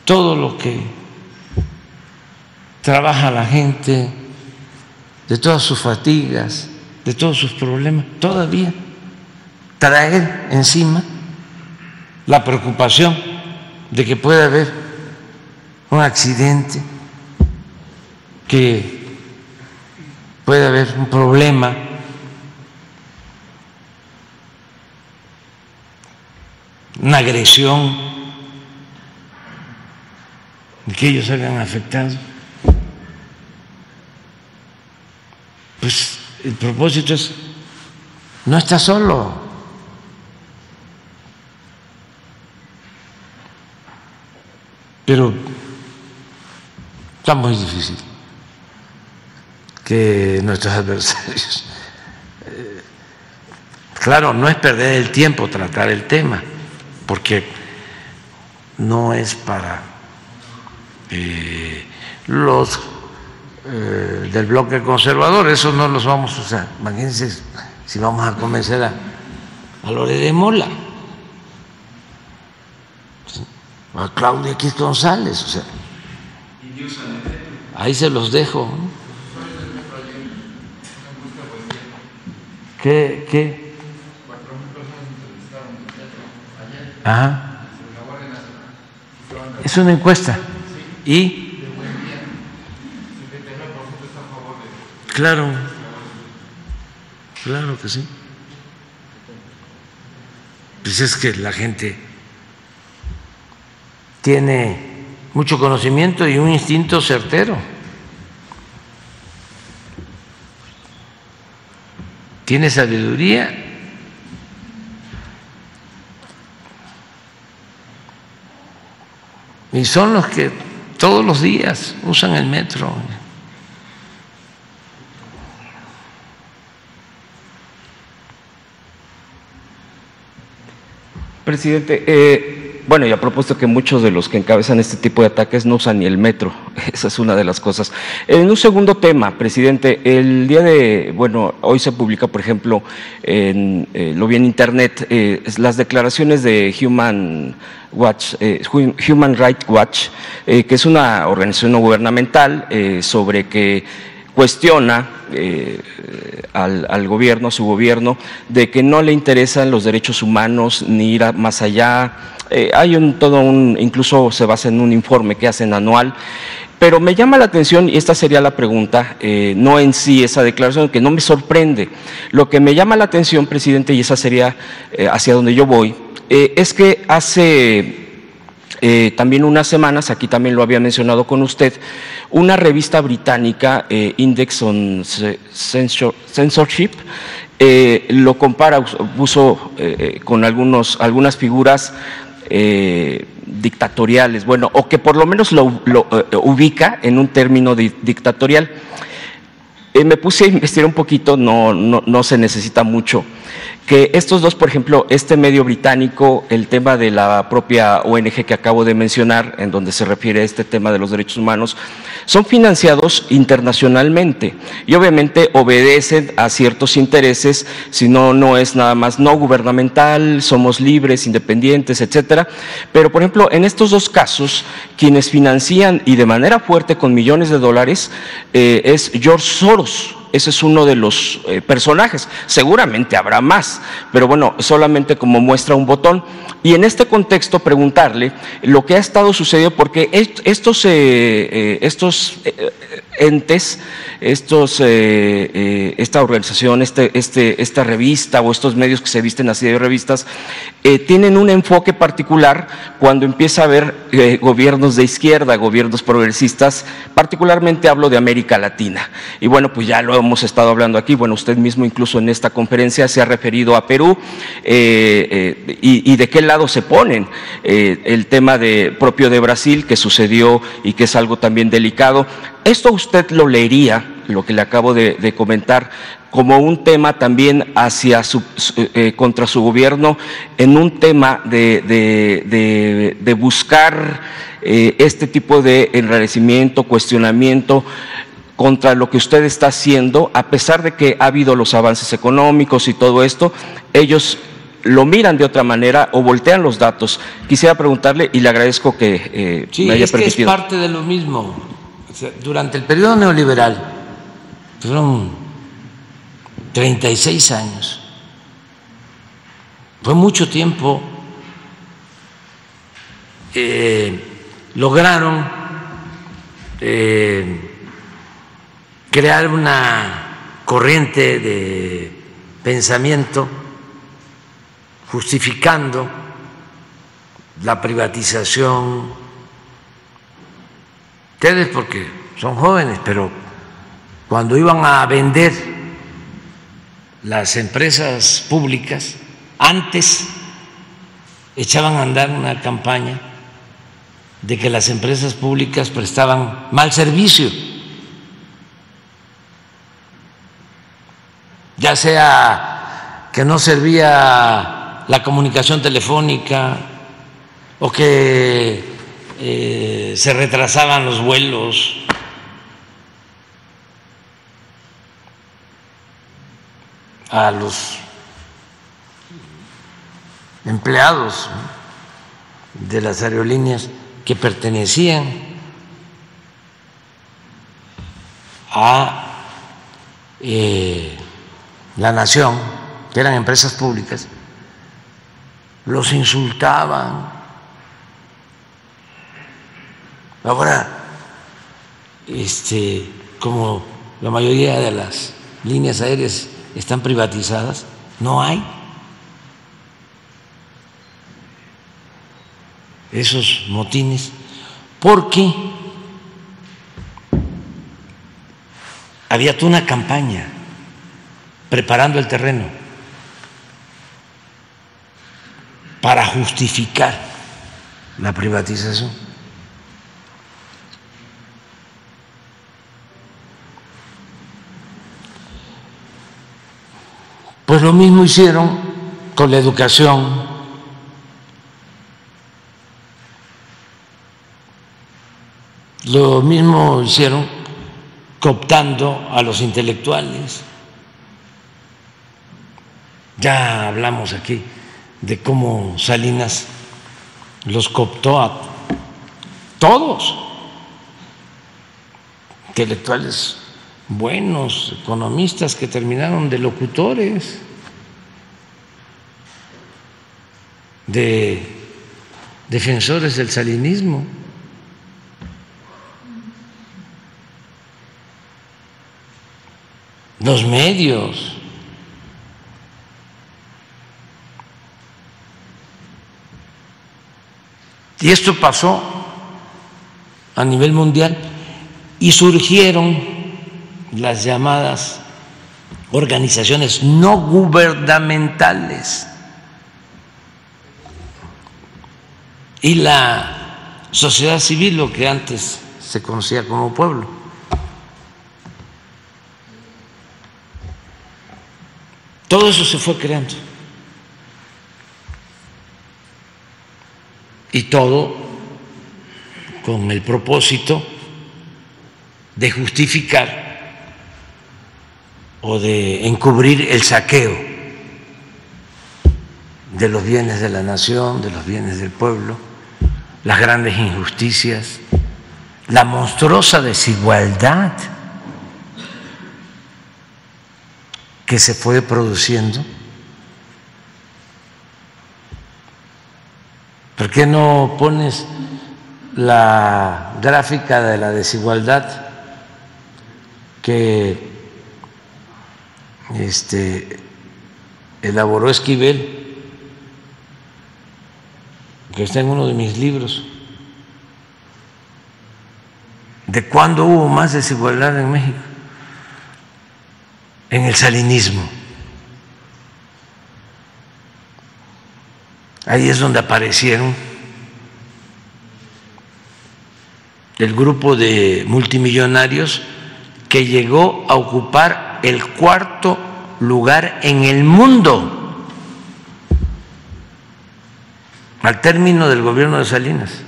todo lo que trabaja la gente, de todas sus fatigas, de todos sus problemas, todavía traer encima la preocupación de que puede haber un accidente, que puede haber un problema. una agresión, que ellos hayan afectado. Pues el propósito es, no está solo. Pero está muy difícil que nuestros adversarios, eh, claro, no es perder el tiempo tratar el tema, porque no es para eh, los eh, del bloque conservador, eso no los vamos a usar. Imagínense si vamos a convencer a, a Lore de Mola, a Claudia X González, o sea, ahí se los dejo. ¿Qué? ¿Qué? Ajá. Es una encuesta. ¿Y? Claro, claro que sí. Pues es que la gente tiene mucho conocimiento y un instinto certero. Tiene sabiduría y son los que todos los días usan el metro. Presidente, eh, bueno, y a propósito que muchos de los que encabezan este tipo de ataques no usan ni el metro, esa es una de las cosas. En un segundo tema, presidente, el día de, bueno, hoy se publica, por ejemplo, en, eh, lo vi en internet, eh, las declaraciones de Human Watch, eh, Human Rights Watch, que es una organización no gubernamental sobre que cuestiona eh, al, gobierno, a su gobierno, de que no le interesan los derechos humanos ni ir más allá. Eh, hay un, todo un, incluso se basa en un informe que hacen anual. Pero me llama la atención, y esta sería la pregunta, eh, no en sí esa declaración, que no me sorprende. Lo que me llama la atención, presidente, y esa sería hacia donde yo voy, es que hace eh, también unas semanas, aquí también lo había mencionado con usted, una revista británica, eh, Index on Censorship, eh, lo compara, puso con algunos, algunas figuras dictatoriales, bueno, o que por lo menos lo, ubica en un término dictatorial. me puse a investigar un poquito, no, no, no se necesita mucho que estos dos, por ejemplo, este medio británico, el tema de la propia ONG que acabo de mencionar, en donde se refiere a este tema de los derechos humanos, son financiados internacionalmente y obviamente obedecen a ciertos intereses, si no, no es nada más no gubernamental, somos libres, independientes, etcétera. Pero, por ejemplo, en estos dos casos, quienes financian y de manera fuerte con millones de dólares eh, es George Soros ese es uno de los eh, personajes. Seguramente habrá más, pero bueno, solamente como muestra un botón. Y en este contexto preguntarle lo que ha estado sucediendo, porque estos, eh, eh, estos entes, estos, esta organización, este, este, esta revista o estos medios que se visten así de revistas, tienen un enfoque particular cuando empieza a haber gobiernos de izquierda, gobiernos progresistas, particularmente hablo de América Latina. Y bueno, pues ya lo hemos estado hablando aquí, bueno, usted mismo incluso en esta conferencia se ha referido a Perú eh, eh, y, de qué lado se ponen eh, el tema propio de Brasil que sucedió y que es algo también delicado. Esto usted lo leería, lo que le acabo de, comentar, como un tema también hacia su, contra su gobierno, en un tema de, de buscar este tipo de enrarecimiento, cuestionamiento, contra lo que usted está haciendo, a pesar de que ha habido los avances económicos y todo esto, ellos lo miran de otra manera o voltean los datos. Quisiera preguntarle y le agradezco que eh, me haya es permitido. Que es parte de lo mismo. Durante el periodo neoliberal fueron 36 años. Fue mucho tiempo. Eh, lograron eh, crear una corriente de pensamiento justificando la privatización. Ustedes porque son jóvenes, pero cuando iban a vender las empresas públicas, antes echaban a andar una campaña de que las empresas públicas prestaban mal servicio. Ya sea que no servía la comunicación telefónica o que eh, se retrasaban los vuelos. a los empleados de las aerolíneas que pertenecían a eh, la nación, que eran empresas públicas, los insultaban. Ahora, este, como la mayoría de las líneas aéreas están privatizadas, no hay esos motines, porque había toda una campaña preparando el terreno para justificar la privatización. Pues lo mismo hicieron con la educación. Lo mismo hicieron cooptando a los intelectuales. Ya hablamos aquí de cómo Salinas los cooptó a todos, intelectuales buenos, economistas que terminaron de locutores, de defensores del salinismo. Los medios. Y esto pasó a nivel mundial y surgieron las llamadas organizaciones no gubernamentales y la sociedad civil, lo que antes se conocía como pueblo. Todo eso se fue creando. Y todo con el propósito de justificar o de encubrir el saqueo de los bienes de la nación, de los bienes del pueblo, las grandes injusticias, la monstruosa desigualdad que se fue produciendo. ¿Por qué no pones la gráfica de la desigualdad que este, elaboró Esquivel, que está en uno de mis libros, de cuándo hubo más desigualdad en México, en el salinismo. Ahí es donde aparecieron el grupo de multimillonarios que llegó a ocupar el cuarto lugar en el mundo al término del gobierno de Salinas.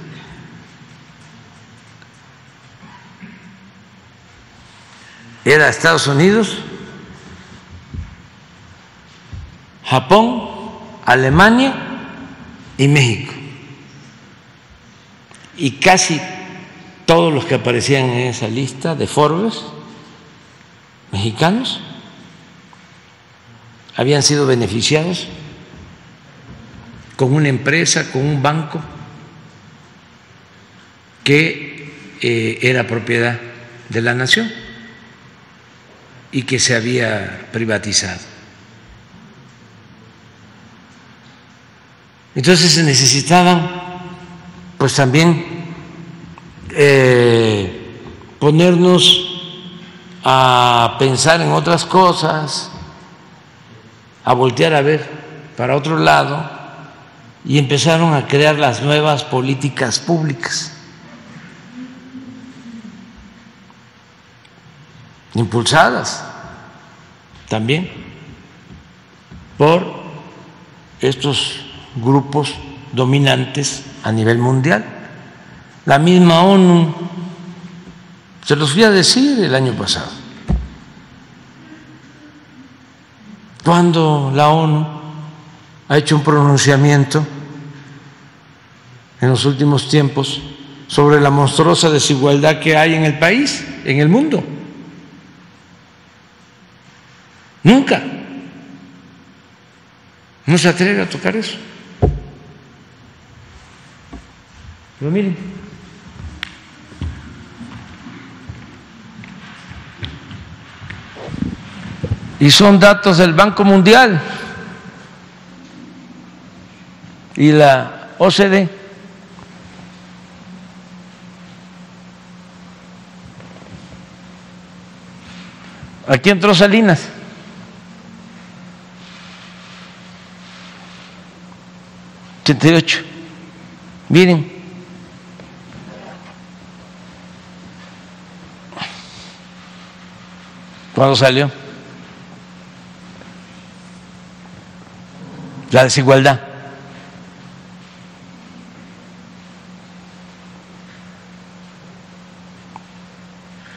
Era Estados Unidos, Japón, Alemania y México. Y casi todos los que aparecían en esa lista de Forbes mexicanos habían sido beneficiados con una empresa, con un banco que eh, era propiedad de la nación y que se había privatizado. Entonces se necesitaban pues también eh, ponernos a pensar en otras cosas, a voltear a ver para otro lado y empezaron a crear las nuevas políticas públicas, impulsadas también por estos grupos dominantes a nivel mundial. La misma ONU se los fui a decir el año pasado. Cuando la ONU ha hecho un pronunciamiento en los últimos tiempos sobre la monstruosa desigualdad que hay en el país, en el mundo. Nunca. No se atreve a tocar eso. Pero miren. Y son datos del Banco Mundial y la OCDE. Aquí entró Salinas. ocho. Miren. ¿Cuándo salió? La desigualdad.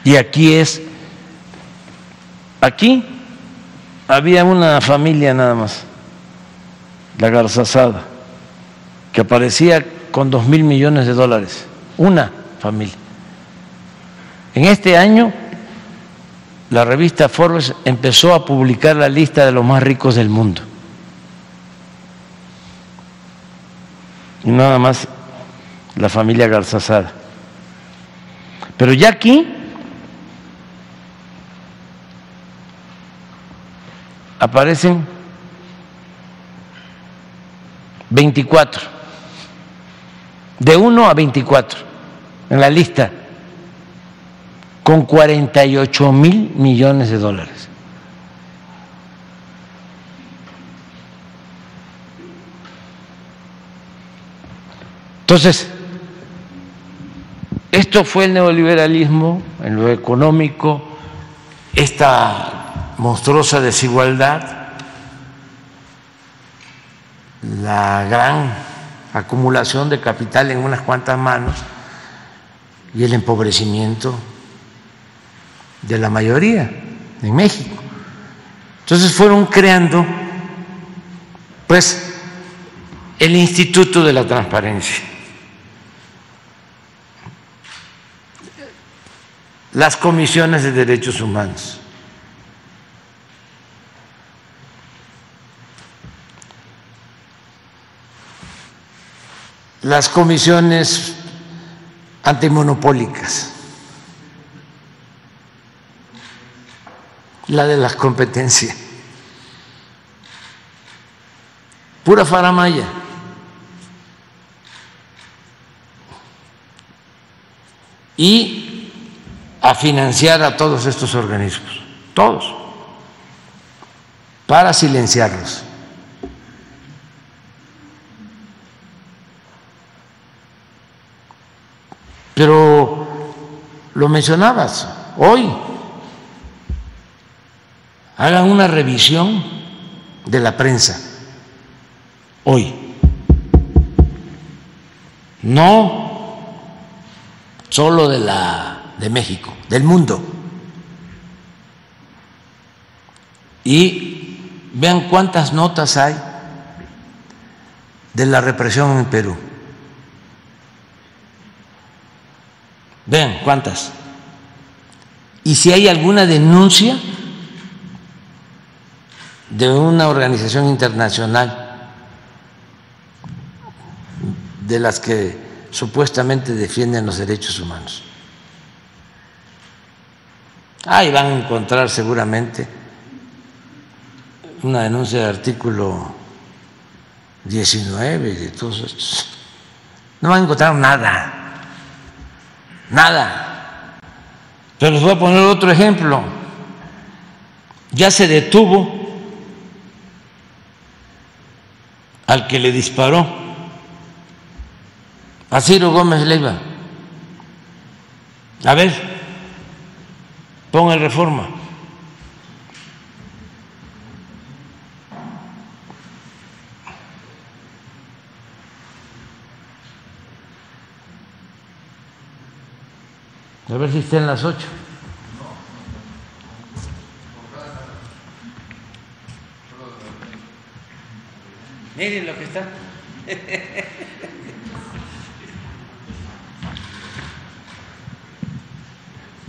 Y aquí es, aquí había una familia nada más, la Garzazada, que aparecía con dos mil millones de dólares, una familia. En este año, la revista Forbes empezó a publicar la lista de los más ricos del mundo. Y nada más la familia Garzazada. Pero ya aquí aparecen 24, de 1 a 24 en la lista, con 48 mil millones de dólares. Entonces, esto fue el neoliberalismo en lo económico, esta monstruosa desigualdad, la gran acumulación de capital en unas cuantas manos y el empobrecimiento de la mayoría en México. Entonces fueron creando, pues, el Instituto de la Transparencia las comisiones de derechos humanos. las comisiones antimonopólicas, la de las competencias, pura faramaya. Y a financiar a todos estos organismos, todos, para silenciarlos. Pero lo mencionabas hoy, hagan una revisión de la prensa hoy. No solo de la de México, del mundo. Y vean cuántas notas hay de la represión en Perú. Vean cuántas. Y si hay alguna denuncia de una organización internacional de las que supuestamente defienden los derechos humanos. Ahí van a encontrar seguramente una denuncia de artículo 19 de todos estos. No van a encontrar nada, nada. Pero les voy a poner otro ejemplo. Ya se detuvo al que le disparó a Ciro Gómez Leiva. A ver, Ponga reforma. A ver si está en las ocho. Miren lo que está.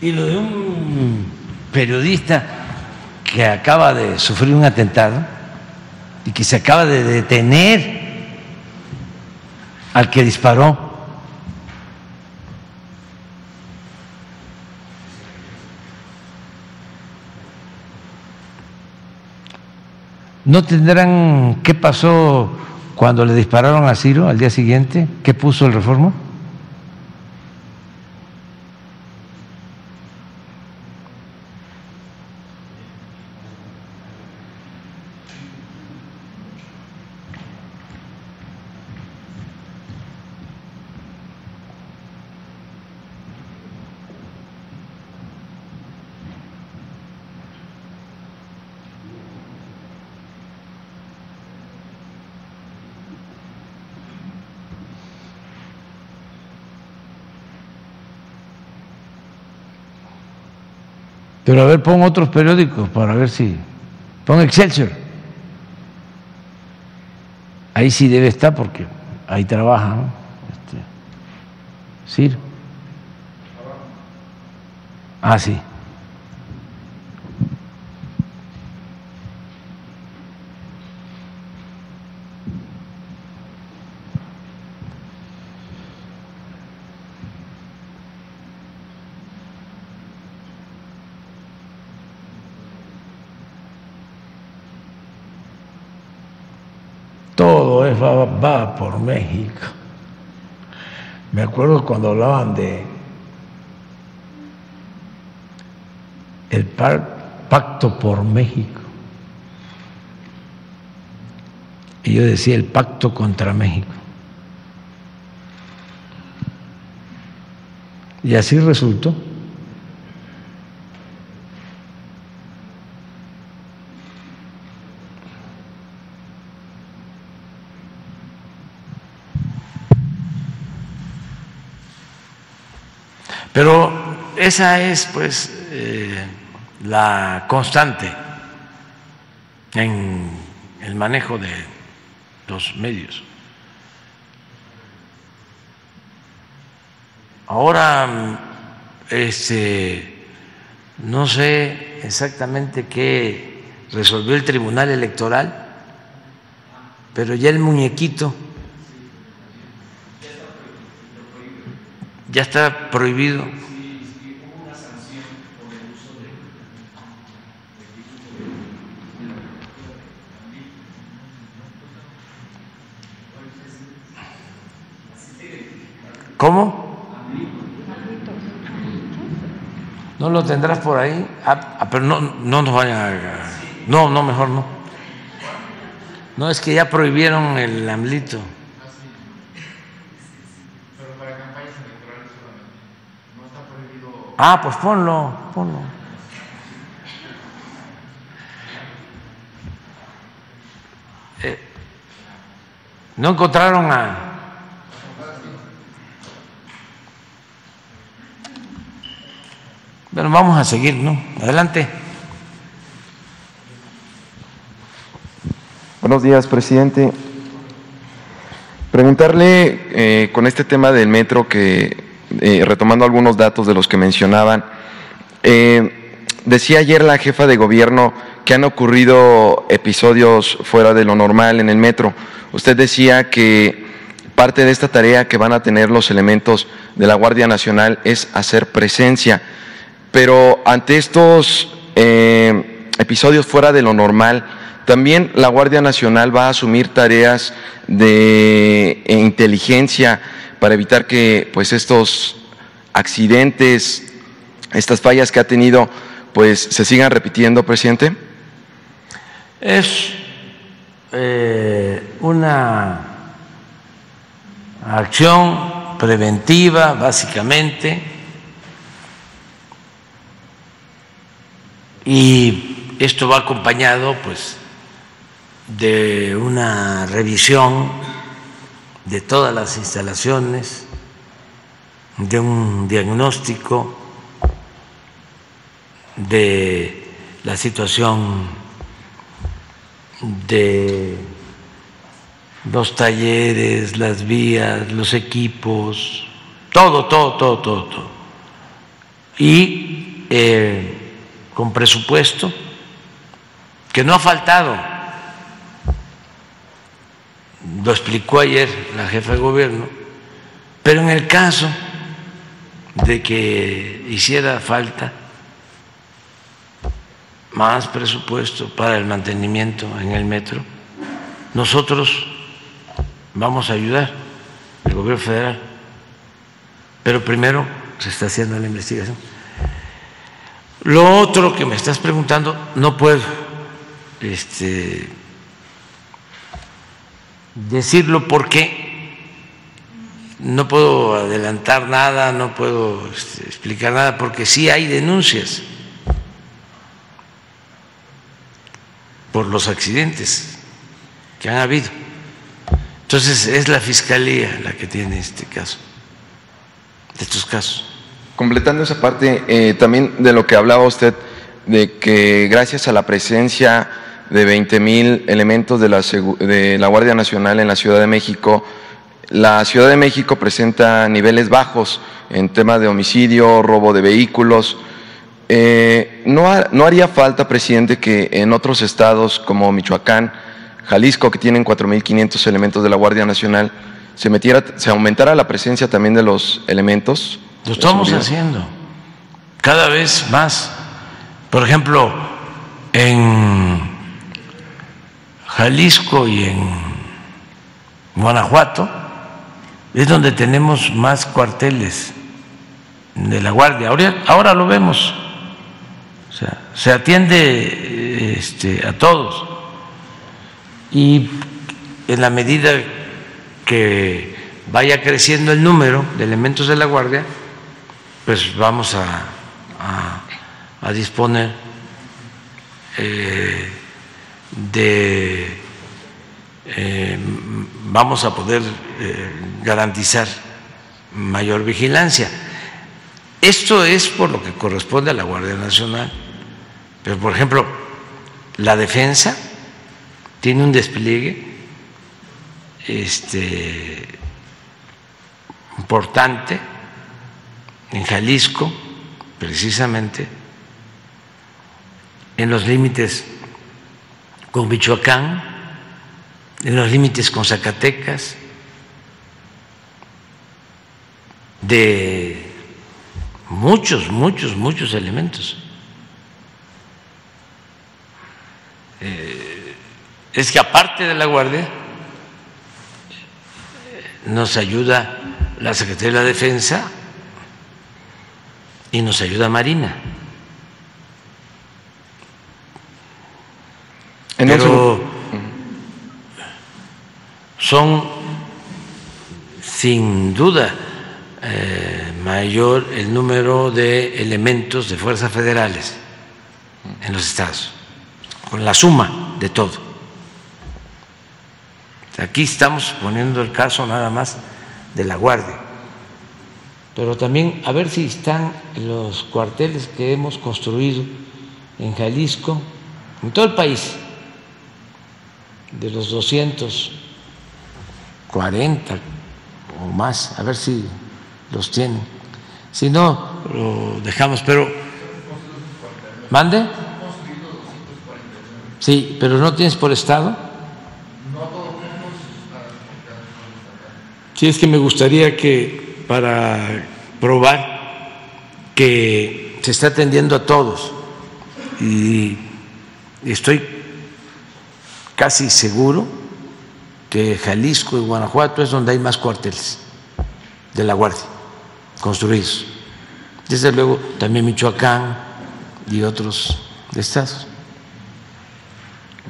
Y lo de un periodista que acaba de sufrir un atentado y que se acaba de detener al que disparó. ¿No tendrán qué pasó cuando le dispararon a Ciro al día siguiente? ¿Qué puso el reforma? Pero a ver, pon otros periódicos para ver si. Pon Excelsior. Ahí sí debe estar porque ahí trabaja, ¿no? Este, sí. Ah, sí. Es va, por México. Me acuerdo cuando hablaban de el pacto por México. Y yo decía el pacto contra México. Y así resultó. Pero esa es pues eh, la constante en el manejo de los medios. Ahora, este, no sé exactamente qué resolvió el Tribunal Electoral, pero ya el muñequito ya está prohibido. ¿Cómo? ¿No lo tendrás por ahí? Ah, ah, pero no, no nos vayan a... No, no, mejor no. No, es que ya prohibieron el amlito. Ah, pues ponlo, ponlo. Eh, no encontraron a... Bueno, vamos a seguir, ¿no? Adelante. Buenos días, presidente. Preguntarle eh, con este tema del metro que eh, retomando algunos datos de los que mencionaban, eh, decía ayer la jefa de gobierno que han ocurrido episodios fuera de lo normal en el metro. Usted decía que parte de esta tarea que van a tener los elementos de la Guardia Nacional es hacer presencia, pero ante estos eh, episodios fuera de lo normal, también la Guardia Nacional va a asumir tareas de inteligencia, para evitar que pues estos accidentes, estas fallas que ha tenido, pues se sigan repitiendo, presidente? Es eh, una acción preventiva, básicamente, y esto va acompañado, pues, de una revisión de todas las instalaciones, de un diagnóstico de la situación de los talleres, las vías, los equipos, todo, todo, todo, todo, todo. Y eh, con presupuesto que no ha faltado lo explicó ayer la jefa de gobierno, pero en el caso de que hiciera falta más presupuesto para el mantenimiento en el metro, nosotros vamos a ayudar, el gobierno federal, pero primero se está haciendo la investigación. Lo otro que me estás preguntando, no puedo este, decirlo porque no puedo adelantar nada, no puedo este, explicar nada, porque sí hay denuncias por los accidentes que han habido. Entonces es la Fiscalía la que tiene este caso, de estos casos. Completando esa parte, eh, también de lo que hablaba usted de que gracias a la presencia de 20 mil elementos de la, de la Guardia Nacional en la Ciudad de México, la Ciudad de México presenta niveles bajos en tema de homicidio, robo de vehículos. Eh, no, ¿No haría falta, presidente, que en otros estados como Michoacán, Jalisco, que tienen 4.500 elementos de la Guardia Nacional, se, metiera, se aumentara la presencia también de los elementos? Lo estamos haciendo cada vez más. Por ejemplo, en Jalisco y en Guanajuato es donde tenemos más cuarteles de la Guardia. Ahora, ahora lo vemos. O sea, se atiende este, a todos. Y en la medida que vaya creciendo el número de elementos de la Guardia, pues vamos a, a, disponer eh, de, eh, vamos a poder eh, garantizar mayor vigilancia. Esto es por lo que corresponde a la Guardia Nacional. Pero, por ejemplo, la defensa tiene un despliegue este, importante en Jalisco, precisamente, en los límites con Michoacán, en los límites con Zacatecas, de muchos, muchos, muchos elementos. Eh, es que aparte de la Guardia, nos ayuda la Secretaría de la Defensa y nos ayuda Marina. Pero son sin duda eh, mayor el número de elementos de fuerzas federales en los estados, con la suma de todo. Aquí estamos poniendo el caso nada más de la Guardia, pero también a ver si están los cuarteles que hemos construido en Jalisco, en todo el país, de los 240 o más, a ver si los tienen. Si no, lo dejamos, pero... ¿Mande? Sí, pero no tienes por estado. Sí, es que me gustaría que para probar que se está atendiendo a todos y estoy casi seguro que Jalisco y Guanajuato es donde hay más cuarteles de la Guardia construidos. Desde luego también Michoacán y otros estados.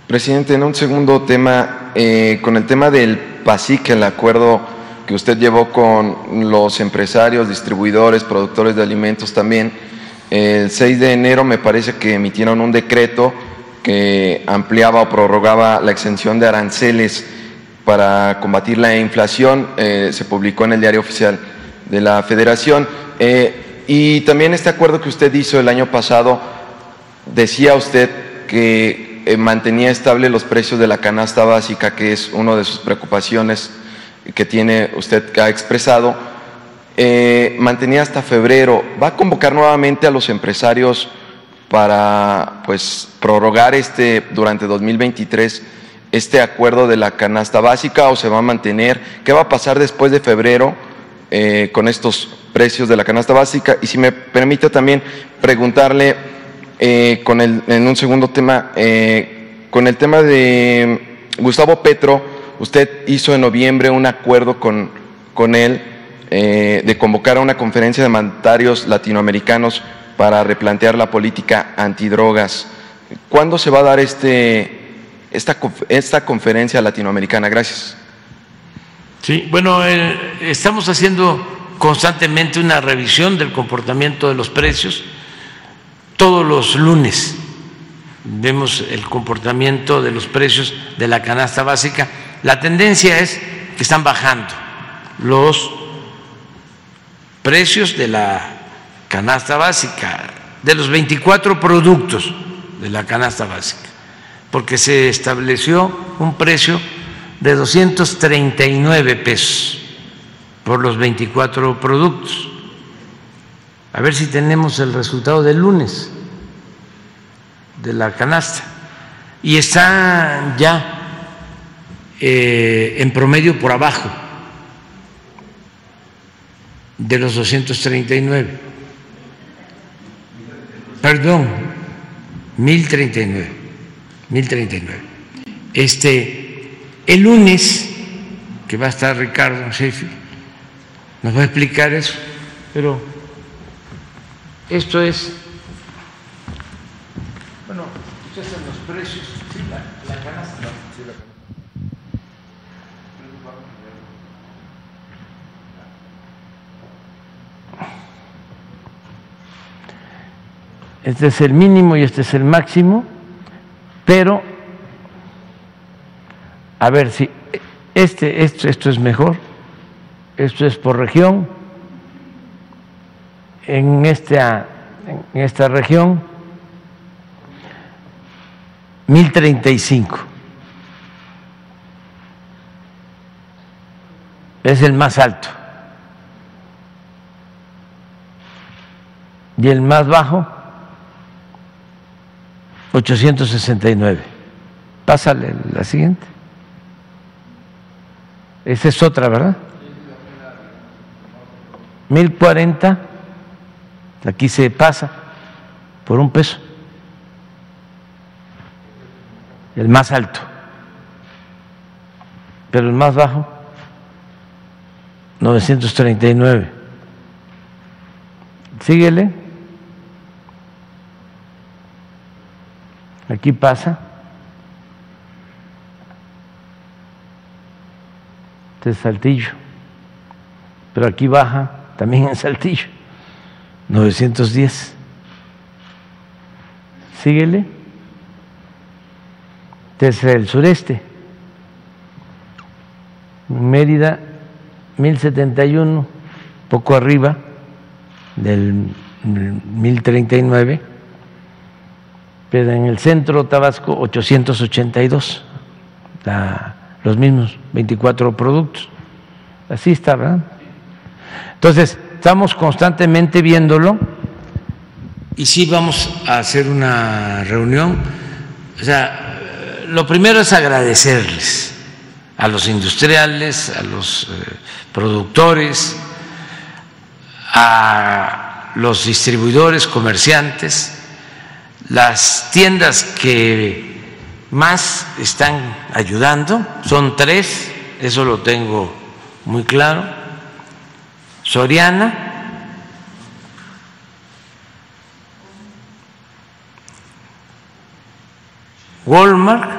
Presidente, en un segundo tema, eh, con el tema del PASIC, el acuerdo que usted llevó con los empresarios, distribuidores, productores de alimentos también. El 6 de enero me parece que emitieron un decreto que ampliaba o prorrogaba la exención de aranceles para combatir la inflación. Eh, se publicó en el diario oficial de la Federación. Eh, y también este acuerdo que usted hizo el año pasado, decía usted que eh, mantenía estable los precios de la canasta básica, que es una de sus preocupaciones que tiene usted ha expresado, mantenía hasta febrero. ¿Va a convocar nuevamente a los empresarios para pues prorrogar este durante 2023 este acuerdo de la canasta básica o se va a mantener? ¿Qué va a pasar después de febrero eh, con estos precios de la canasta básica? Y si me permite también preguntarle eh, con el, en un segundo tema, con el tema de Gustavo Petro, Usted hizo en noviembre un acuerdo con, con él eh, de convocar a una conferencia de mandatarios latinoamericanos para replantear la política antidrogas. ¿Cuándo se va a dar este, esta, esta conferencia latinoamericana? Gracias. Sí, bueno, estamos haciendo constantemente una revisión del comportamiento de los precios. Todos los lunes vemos el comportamiento de los precios de la canasta básica la tendencia es que están bajando los precios de la canasta básica de los 24 productos de la canasta básica, porque se estableció un precio de 239 pesos por los 24 productos. A ver si tenemos el resultado del lunes de la canasta. Y está ya eh, en promedio por abajo de los 239. Perdón, 1039. 1039. Este, el lunes, que va a estar Ricardo Sheffield, nos va a explicar eso, pero esto es. Bueno, ustedes en los precios, sí, la, la canasta. Sí, la canasta. Este es el mínimo y este es el máximo, pero a ver si este, esto, esto es mejor, esto es por región, en esta, en esta región 1035. Es el más alto. Y el más bajo 869. Pásale la siguiente. Esa es otra, ¿verdad? 1040. Aquí se pasa por un peso. El más alto. Pero el más bajo, 939. Síguele. Aquí pasa. Este es Saltillo. Pero aquí baja también en Saltillo. 910. Síguele. Desde el sureste. Mérida, 1071, poco arriba del 1039 pero en el centro Tabasco 882, la, los mismos 24 productos. Así está, ¿verdad? Entonces, estamos constantemente viéndolo y sí vamos a hacer una reunión. O sea, lo primero es agradecerles a los industriales, a los eh, productores, a los distribuidores, comerciantes, las tiendas que más están ayudando son tres, eso lo tengo muy claro. Soriana, Walmart,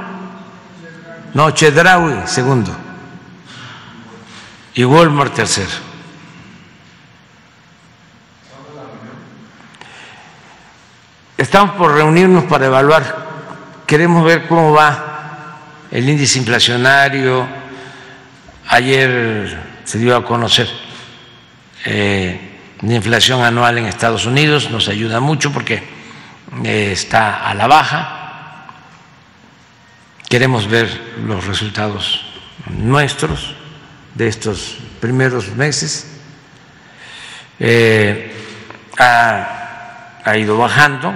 no, Chedraui segundo y Walmart tercero. Estamos por reunirnos para evaluar, queremos ver cómo va el índice inflacionario. Ayer se dio a conocer eh, la inflación anual en Estados Unidos, nos ayuda mucho porque eh, está a la baja. Queremos ver los resultados nuestros de estos primeros meses. Eh, ha ido bajando,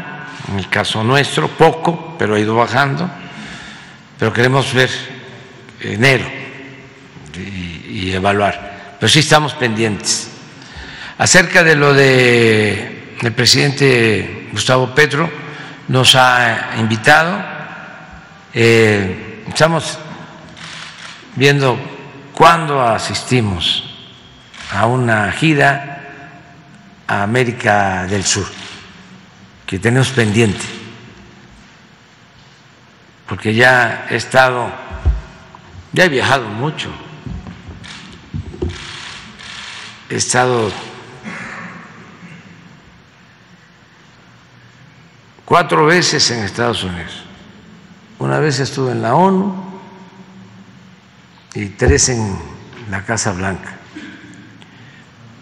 en el caso nuestro, poco, pero ha ido bajando, pero queremos ver enero y, evaluar. Pero sí estamos pendientes. Acerca de lo de el presidente Gustavo Petro, nos ha invitado, eh, estamos viendo cuándo asistimos a una gira a América del Sur que tenemos pendiente, porque ya he estado, ya he viajado mucho, he estado cuatro veces en Estados Unidos. Una vez estuve en la ONU y tres en la Casa Blanca.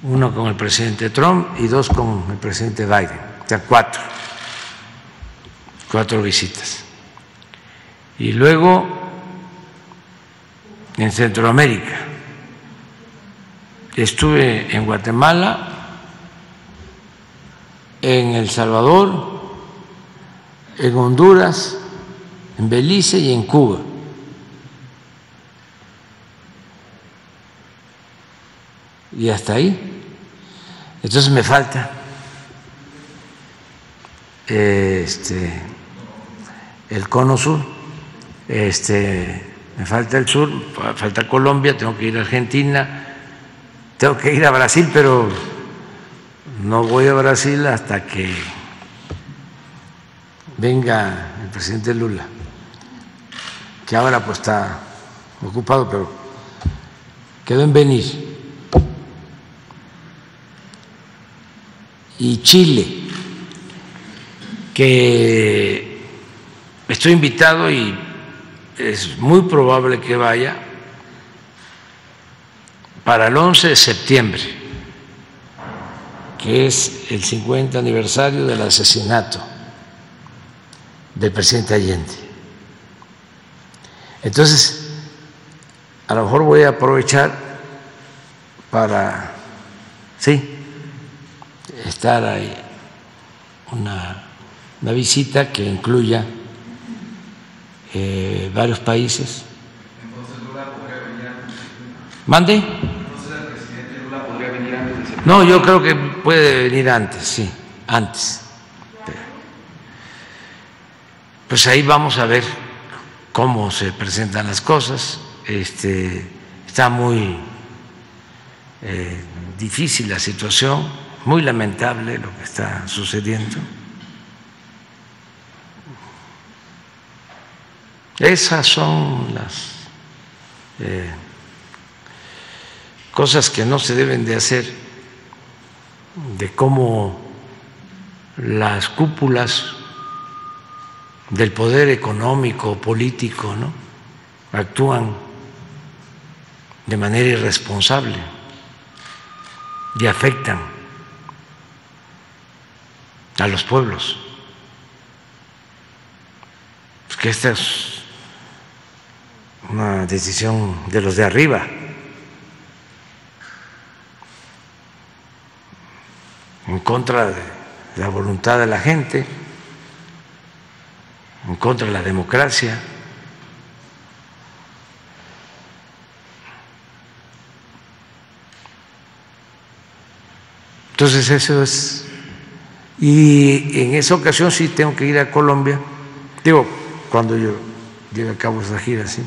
Uno con el presidente Trump y dos con el presidente Biden, o sea, cuatro. Cuatro visitas. Y luego en Centroamérica. Estuve en Guatemala, en El Salvador, en Honduras, en Belice y en Cuba. Y hasta ahí. Entonces me falta este, el cono sur, este, me falta el sur, falta Colombia, tengo que ir a Argentina, tengo que ir a Brasil, pero no voy a Brasil hasta que venga el presidente Lula, que ahora pues está ocupado, pero quedó en venir. Y Chile, que estoy invitado y es muy probable que vaya para el 11 de septiembre, que es el 50 aniversario del asesinato del presidente Allende. Entonces, a lo mejor voy a aprovechar para, sí, estar ahí, una, una visita que incluya eh, varios países. ¿Mande? No, yo creo que puede venir antes, sí, antes. Pues ahí vamos a ver cómo se presentan las cosas. Este, está muy eh, difícil la situación, muy lamentable lo que está sucediendo. Esas son las eh, cosas que no se deben de hacer, de cómo las cúpulas del poder económico, político, ¿no? actúan de manera irresponsable y afectan a los pueblos. Pues que estas una decisión de los de arriba. en contra de la voluntad de la gente, en contra de la democracia. Entonces eso es... Y en esa ocasión sí tengo que ir a Colombia, digo, cuando yo lleve a cabo esa gira, sí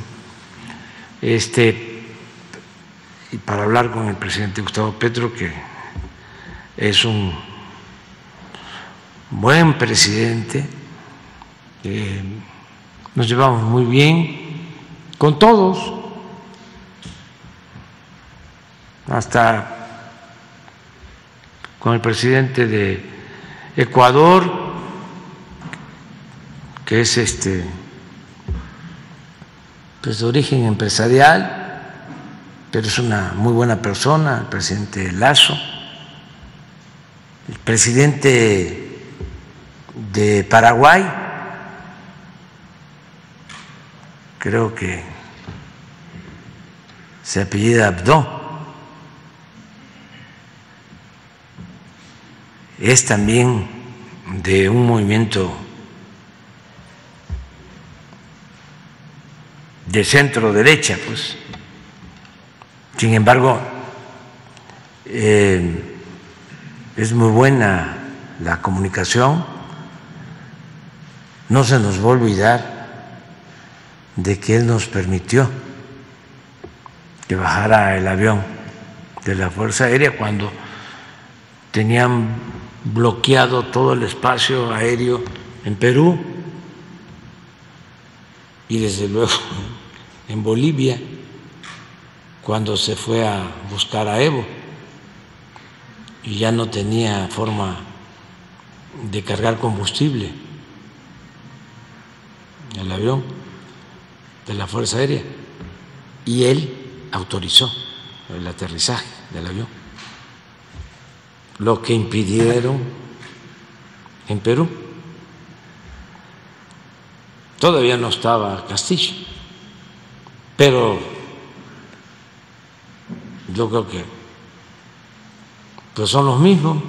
este, y para hablar con el presidente Gustavo Petro, que es un buen presidente, nos llevamos muy bien con todos, hasta con el presidente de Ecuador, que es este pues de origen empresarial, pero es una muy buena persona, el presidente Lazo, el presidente de Paraguay, creo que se apellida Abdo, es también de un movimiento de centro derecha, pues. Sin embargo, eh, es muy buena la comunicación. No se nos va a olvidar de que él nos permitió que bajara el avión de la Fuerza Aérea cuando tenían bloqueado todo el espacio aéreo en Perú y desde luego en Bolivia cuando se fue a buscar a Evo y ya no tenía forma de cargar combustible el avión de la Fuerza Aérea y él autorizó el aterrizaje del avión, lo que impidieron en Perú. Todavía no estaba Castillo, pero yo creo que pues son los mismos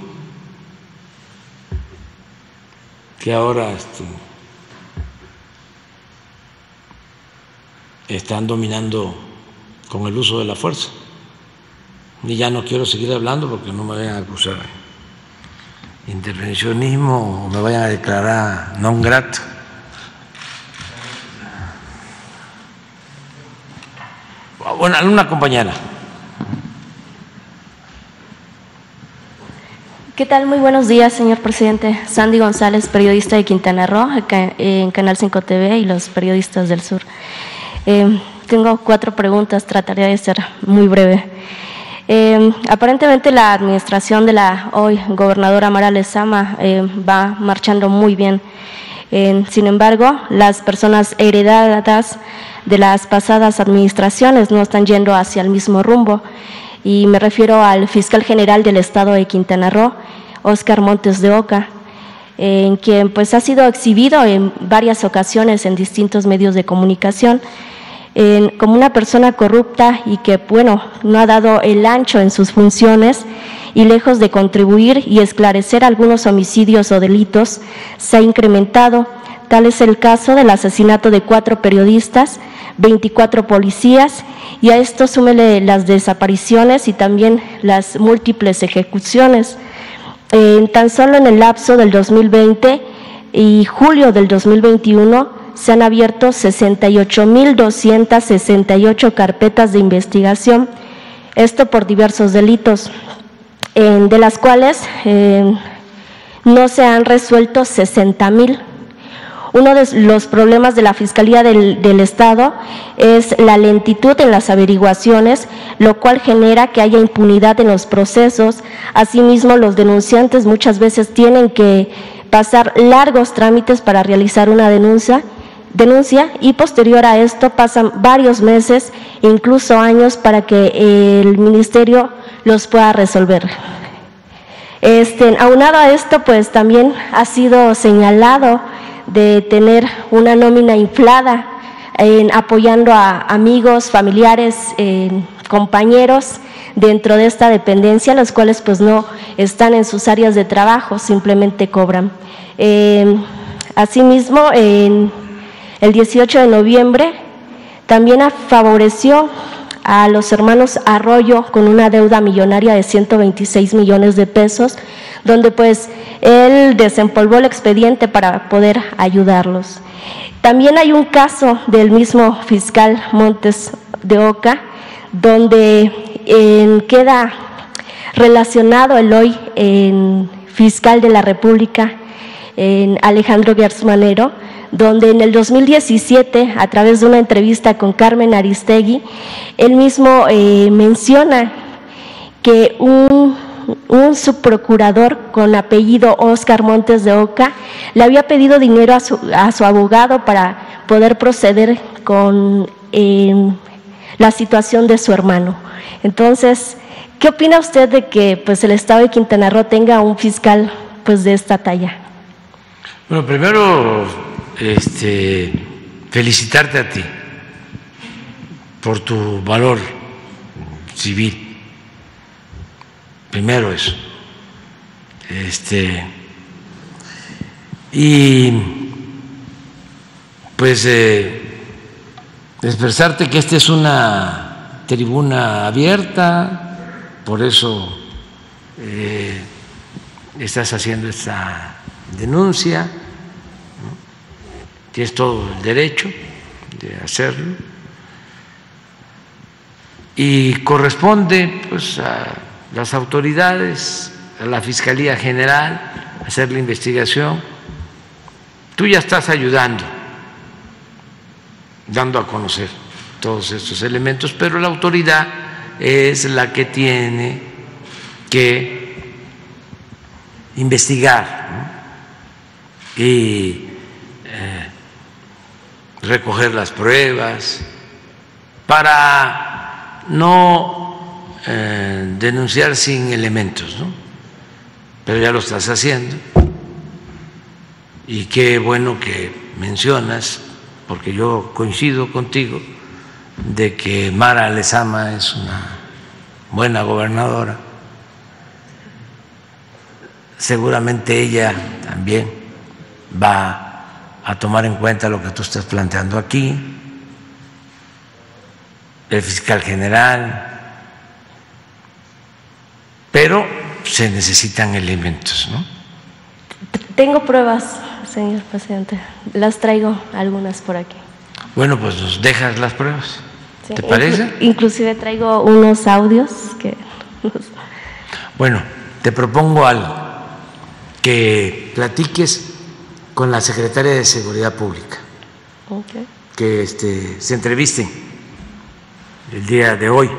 que ahora este, están dominando con el uso de la fuerza. Y ya no quiero seguir hablando porque no me vayan a acusar de intervencionismo o me vayan a declarar non grato. Bueno, una compañera. ¿Qué tal? Muy buenos días, señor presidente. Sandy González, periodista de Quintana Roo, en Canal 5 TV y los periodistas del sur. Eh, tengo cuatro preguntas, trataré de ser muy breve. Eh, aparentemente la administración de la hoy gobernadora Mara Lezama eh, va marchando muy bien. sin embargo, las personas heredadas de las pasadas administraciones no están yendo hacia el mismo rumbo. Y me refiero al fiscal general del estado de Quintana Roo, Oscar Montes de Oca, en quien pues ha sido exhibido en varias ocasiones en distintos medios de comunicación como una persona corrupta y que, bueno, no ha dado el ancho en sus funciones y lejos de contribuir y esclarecer algunos homicidios o delitos, se ha incrementado. Tal es el caso del asesinato de cuatro periodistas, 24 policías y a esto súmele las desapariciones y también las múltiples ejecuciones. tan solo en el lapso del 2020 y julio del 2021, se han abierto 68.268 carpetas de investigación, esto por diversos delitos, de las cuales eh, no se han resuelto 60.000. Uno de los problemas de la Fiscalía del, Estado es la lentitud en las averiguaciones, lo cual genera que haya impunidad en los procesos. Asimismo, los denunciantes muchas veces tienen que pasar largos trámites para realizar una denuncia denuncia y posterior a esto pasan varios meses, incluso años, para que el ministerio los pueda resolver. Este, aunado a esto, pues también ha sido señalado de tener una nómina inflada en apoyando a amigos, familiares, compañeros dentro de esta dependencia, los cuales pues no están en sus áreas de trabajo, simplemente cobran. Eh, asimismo, en el 18 de noviembre también favoreció a los hermanos Arroyo con una deuda millonaria de 126 millones de pesos, donde pues él desempolvó el expediente para poder ayudarlos. También hay un caso del mismo fiscal Montes de Oca, donde queda relacionado el hoy fiscal de la República, en Alejandro Gersmanero, donde en el 2017, a través de una entrevista con Carmen Aristegui, él mismo eh, menciona que un, subprocurador con apellido Oscar Montes de Oca le había pedido dinero a su, a su abogado para poder proceder con em, la situación de su hermano. Entonces, ¿qué opina usted de que pues, el Estado de Quintana Roo tenga un fiscal pues, de esta talla? Bueno, primero este, felicitarte a ti por tu valor civil. Primero eso. Este, y pues eh, expresarte que esta es una tribuna abierta, por eso eh, estás haciendo esta denuncia tienes todo el derecho de hacerlo y corresponde pues a las autoridades, a la Fiscalía General, hacer la investigación. Tú ya estás ayudando, dando a conocer todos estos elementos, pero la autoridad es la que tiene que investigar y recoger las pruebas, para no eh, denunciar sin elementos, ¿no? Pero ya lo estás haciendo y qué bueno que mencionas porque yo coincido contigo de que Mara Lezama es una buena gobernadora. Seguramente ella también va a tomar en cuenta lo que tú estás planteando aquí, el fiscal general, pero se necesitan elementos, ¿no? Tengo pruebas, señor presidente. Las traigo algunas por aquí. Bueno, pues nos dejas las pruebas. ¿Te parece? inclusive traigo unos audios que... Bueno, te propongo algo, que platiques con la secretaria de Seguridad Pública, que este, se entrevisten el día de hoy.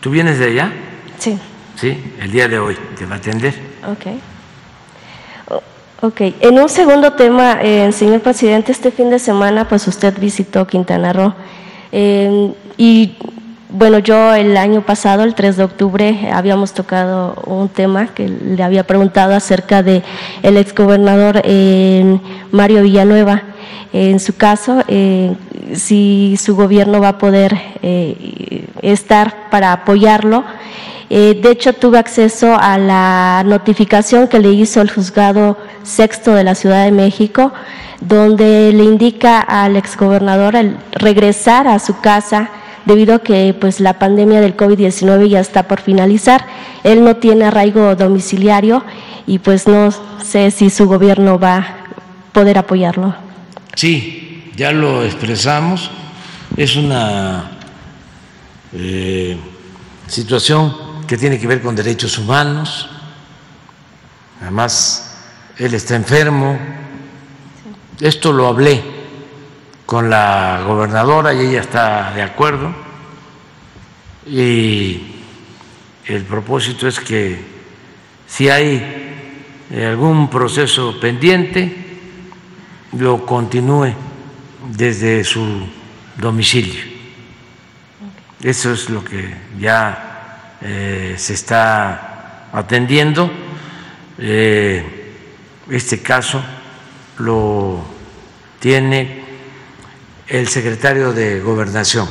¿Tú vienes de allá? Sí. Sí, el día de hoy te va a atender. Ok. Ok, en un segundo tema, eh, señor presidente, este fin de semana pues usted visitó Quintana Roo. Eh, y bueno, yo el año pasado, el 3 de octubre, habíamos tocado un tema que le había preguntado acerca de el exgobernador eh, Mario Villanueva. En su caso, eh, si su gobierno va a poder estar para apoyarlo. de hecho, tuve acceso a la notificación que le hizo el juzgado sexto de la Ciudad de México donde le indica al exgobernador el regresar a su casa debido a que pues la pandemia del COVID-19 ya está por finalizar. Él no tiene arraigo domiciliario y pues no sé si su gobierno va a poder apoyarlo. Sí, ya lo expresamos. Es una eh, situación que tiene que ver con derechos humanos. Además, él está enfermo, esto lo hablé con la gobernadora y ella está de acuerdo. Y el propósito es que si hay algún proceso pendiente, lo continúe desde su domicilio. Eso es lo que ya eh, se está atendiendo. Eh, este caso lo tiene el secretario de Gobernación,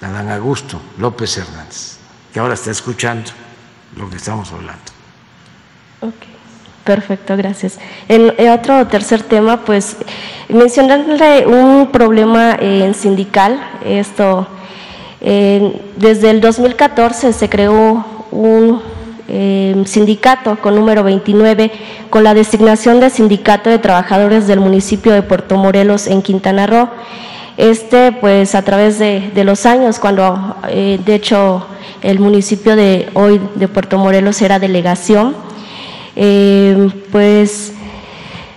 Adán Augusto López Hernández, que ahora está escuchando lo que estamos hablando. Ok, perfecto, gracias. En, otro tercer tema, pues mencionarle un problema en sindical, esto, desde el 2014 se creó un Em, sindicato con número 29, con la designación de Sindicato de Trabajadores del municipio de Puerto Morelos en Quintana Roo. Este, pues a través de, los años, cuando eh, de hecho el municipio de hoy de Puerto Morelos era delegación, em, pues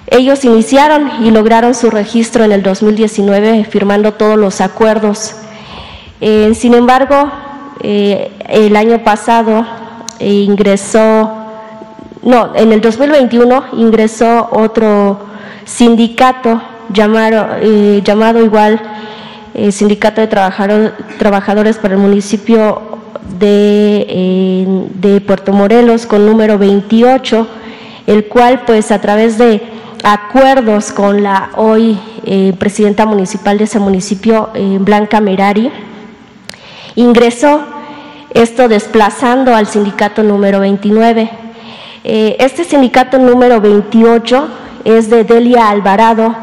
ellos iniciaron y lograron su registro en el 2019 firmando todos los acuerdos. Eh, sin embargo, eh, el año pasado ingresó, no, en el 2021 ingresó otro sindicato llamado, eh, llamado igual eh, Sindicato de Trabajadores para el municipio de, de Puerto Morelos con número 28, el cual pues a través de acuerdos con la hoy eh, presidenta municipal de ese municipio, Blanca Merari, ingresó esto desplazando al sindicato número 29. Eh, este sindicato número 28 es de Delia Alvarado,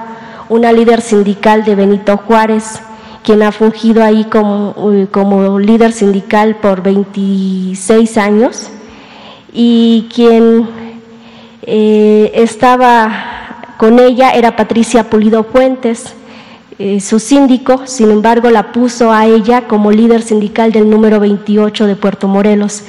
una líder sindical de Benito Juárez, quien ha fungido ahí como, como líder sindical por 26 años y quien eh, estaba con ella era Patricia Pulido Fuentes eh, su síndico, sin embargo, la puso a ella como líder sindical del número 28 de Puerto Morelos.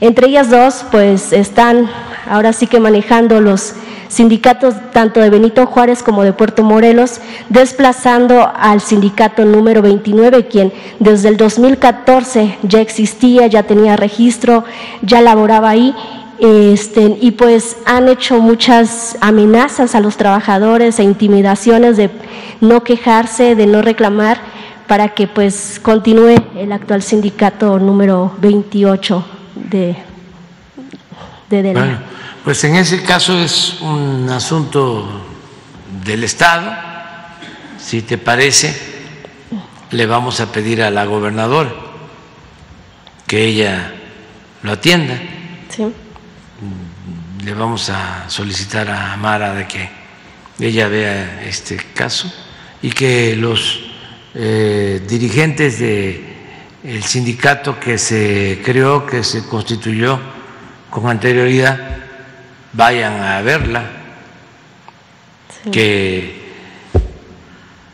Entre ellas dos, pues están ahora sí que manejando los sindicatos tanto de Benito Juárez como de Puerto Morelos, desplazando al sindicato número 29, quien desde el 2014 ya existía, ya tenía registro, ya laboraba ahí este, y pues han hecho muchas amenazas a los trabajadores e intimidaciones de no quejarse, de no reclamar, para que pues continúe el actual sindicato número 28 de, de Bueno, pues en ese caso es un asunto del Estado, si te parece, le vamos a pedir a la gobernadora que ella lo atienda. Sí. Le vamos a solicitar a Mara de que ella vea este caso y que los eh, dirigentes del el sindicato que se creó, que se constituyó con anterioridad, vayan a verla, que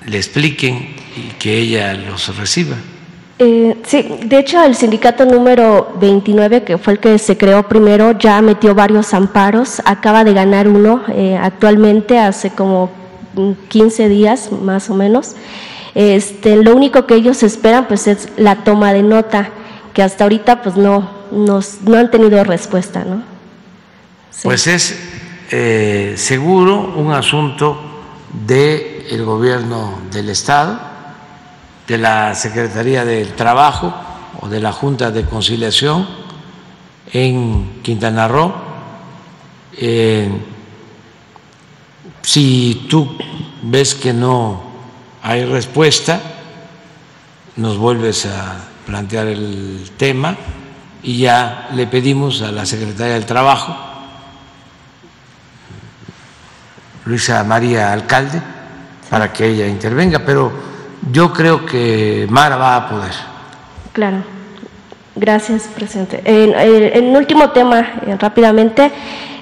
le expliquen y que ella los reciba. Eh, sí, de hecho el sindicato número 29, que fue el que se creó primero, ya metió varios amparos, acaba de ganar uno eh, actualmente hace como 15 días más o menos. Este, lo único que ellos esperan pues es la toma de nota, que hasta ahorita pues no, nos, no han tenido respuesta, ¿no? Pues es eh, seguro un asunto del gobierno del Estado, de la Secretaría del Trabajo o de la Junta de Conciliación en Quintana Roo. Eh, si tú ves que no hay respuesta, nos vuelves a plantear el tema y ya le pedimos a la Secretaria del Trabajo, Luisa María Alcalde, para que ella intervenga, pero yo creo que Mara va a poder. Claro. Gracias, presidente. En, un último tema, eh, rápidamente,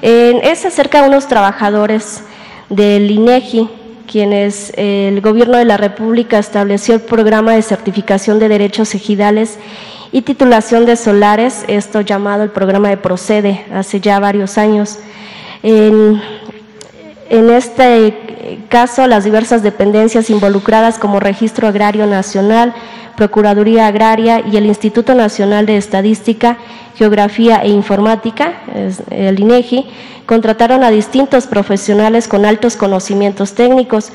es acerca de unos trabajadores del INEGI quienes el Gobierno de la República estableció el programa de certificación de derechos ejidales y titulación de solares, esto llamado el programa de Procede, hace ya varios años. En, en este caso, las diversas dependencias involucradas como Registro Agrario Nacional, Procuraduría Agraria y el Instituto Nacional de Estadística, Geografía e Informática, el INEGI, contrataron a distintos profesionales con altos conocimientos técnicos.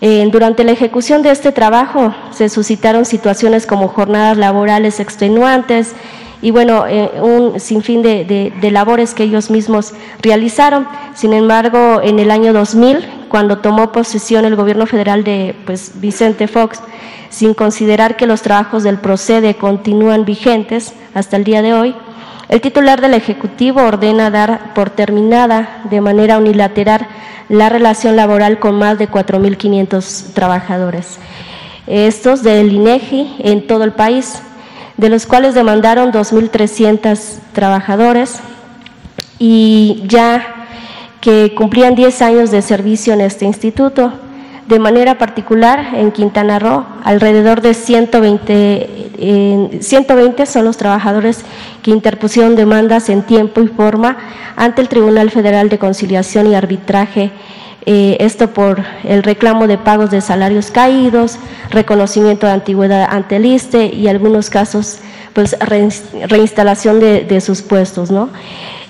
Eh, durante la ejecución de este trabajo se suscitaron situaciones como jornadas laborales extenuantes y bueno, eh, un sinfín de, de, labores que ellos mismos realizaron. Sin embargo, en el año 2000, cuando tomó posesión el gobierno federal de pues, Vicente Fox, sin considerar que los trabajos del Procede continúan vigentes hasta el día de hoy, el titular del Ejecutivo ordena dar por terminada de manera unilateral la relación laboral con más de 4.500 trabajadores. Estos del INEGI en todo el país, de los cuales demandaron 2.300 trabajadores y ya que cumplían 10 años de servicio en este instituto. De manera particular, en Quintana Roo, alrededor de 120, 120 son los trabajadores que interpusieron demandas en tiempo y forma ante el Tribunal Federal de Conciliación y Arbitraje eh, esto por el reclamo de pagos de salarios caídos, reconocimiento de antigüedad ante el ISTE y algunos casos pues reinstalación de, sus puestos, ¿no?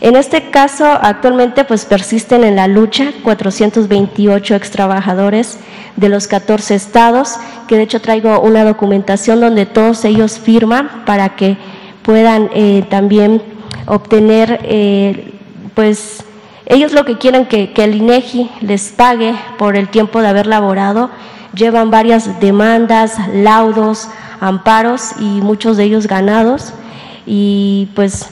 En este caso, actualmente pues persisten en la lucha 428 ex trabajadores de los 14 estados, que de hecho traigo una documentación donde todos ellos firman para que puedan eh, también obtener, eh, pues ellos lo que quieren que, que el INEGI les pague por el tiempo de haber laborado, llevan varias demandas, laudos, amparos y muchos de ellos ganados y pues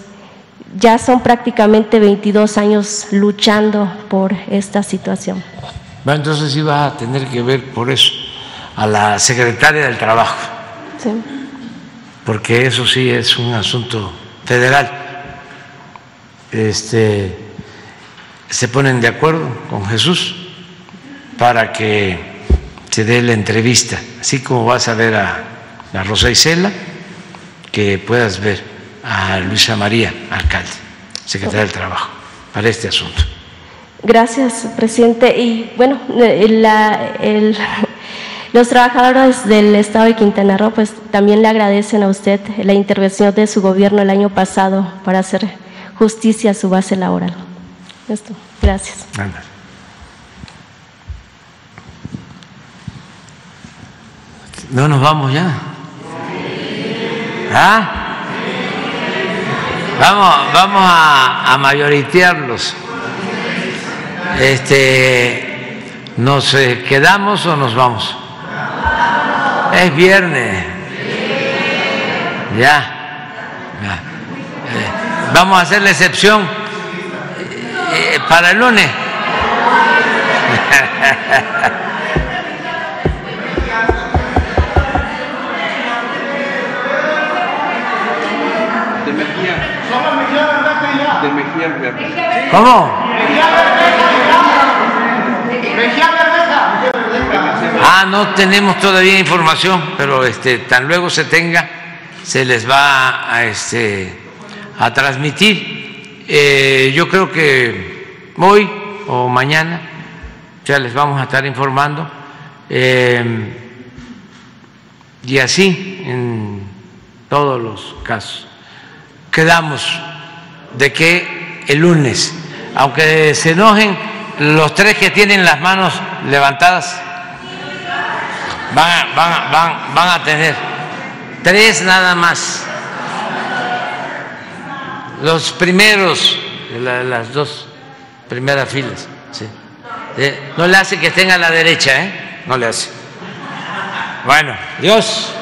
ya son prácticamente 22 años luchando por esta situación. Bueno, entonces iba a tener que ver por eso a la secretaria del Trabajo. Sí. Porque eso sí es un asunto federal. Este se ponen de acuerdo con Jesús para que se dé la entrevista, así como vas a ver a, a Rosa Isela, que puedas ver a Luisa María, alcalde, secretaria del Trabajo, para este asunto. Gracias, presidente. Y bueno, los trabajadores del Estado de Quintana Roo pues también le agradecen a usted la intervención de su gobierno el año pasado para hacer justicia a su base laboral. Esto, gracias. No nos vamos ya. ¿Ah? Vamos, vamos a, mayoritearlos. Este, ¿Nos eh, quedamos o nos vamos? Es viernes. Ya. ya. Eh, vamos a hacer la excepción eh, para el lunes. De Mejía. De. ¿Cómo? Ah, no tenemos todavía información, pero este, tan luego se tenga, se les va a, este, a transmitir. Eh, yo creo que hoy o mañana ya les vamos a estar informando. Eh, y así en todos los casos. Quedamos de que el lunes, aunque se enojen los tres que tienen las manos levantadas, van van- van a tener tres nada más. Los primeros, la- las dos primeras filas. sí. Eh, no le hace que estén a la derecha, ¿eh? No le hace. Bueno, Dios.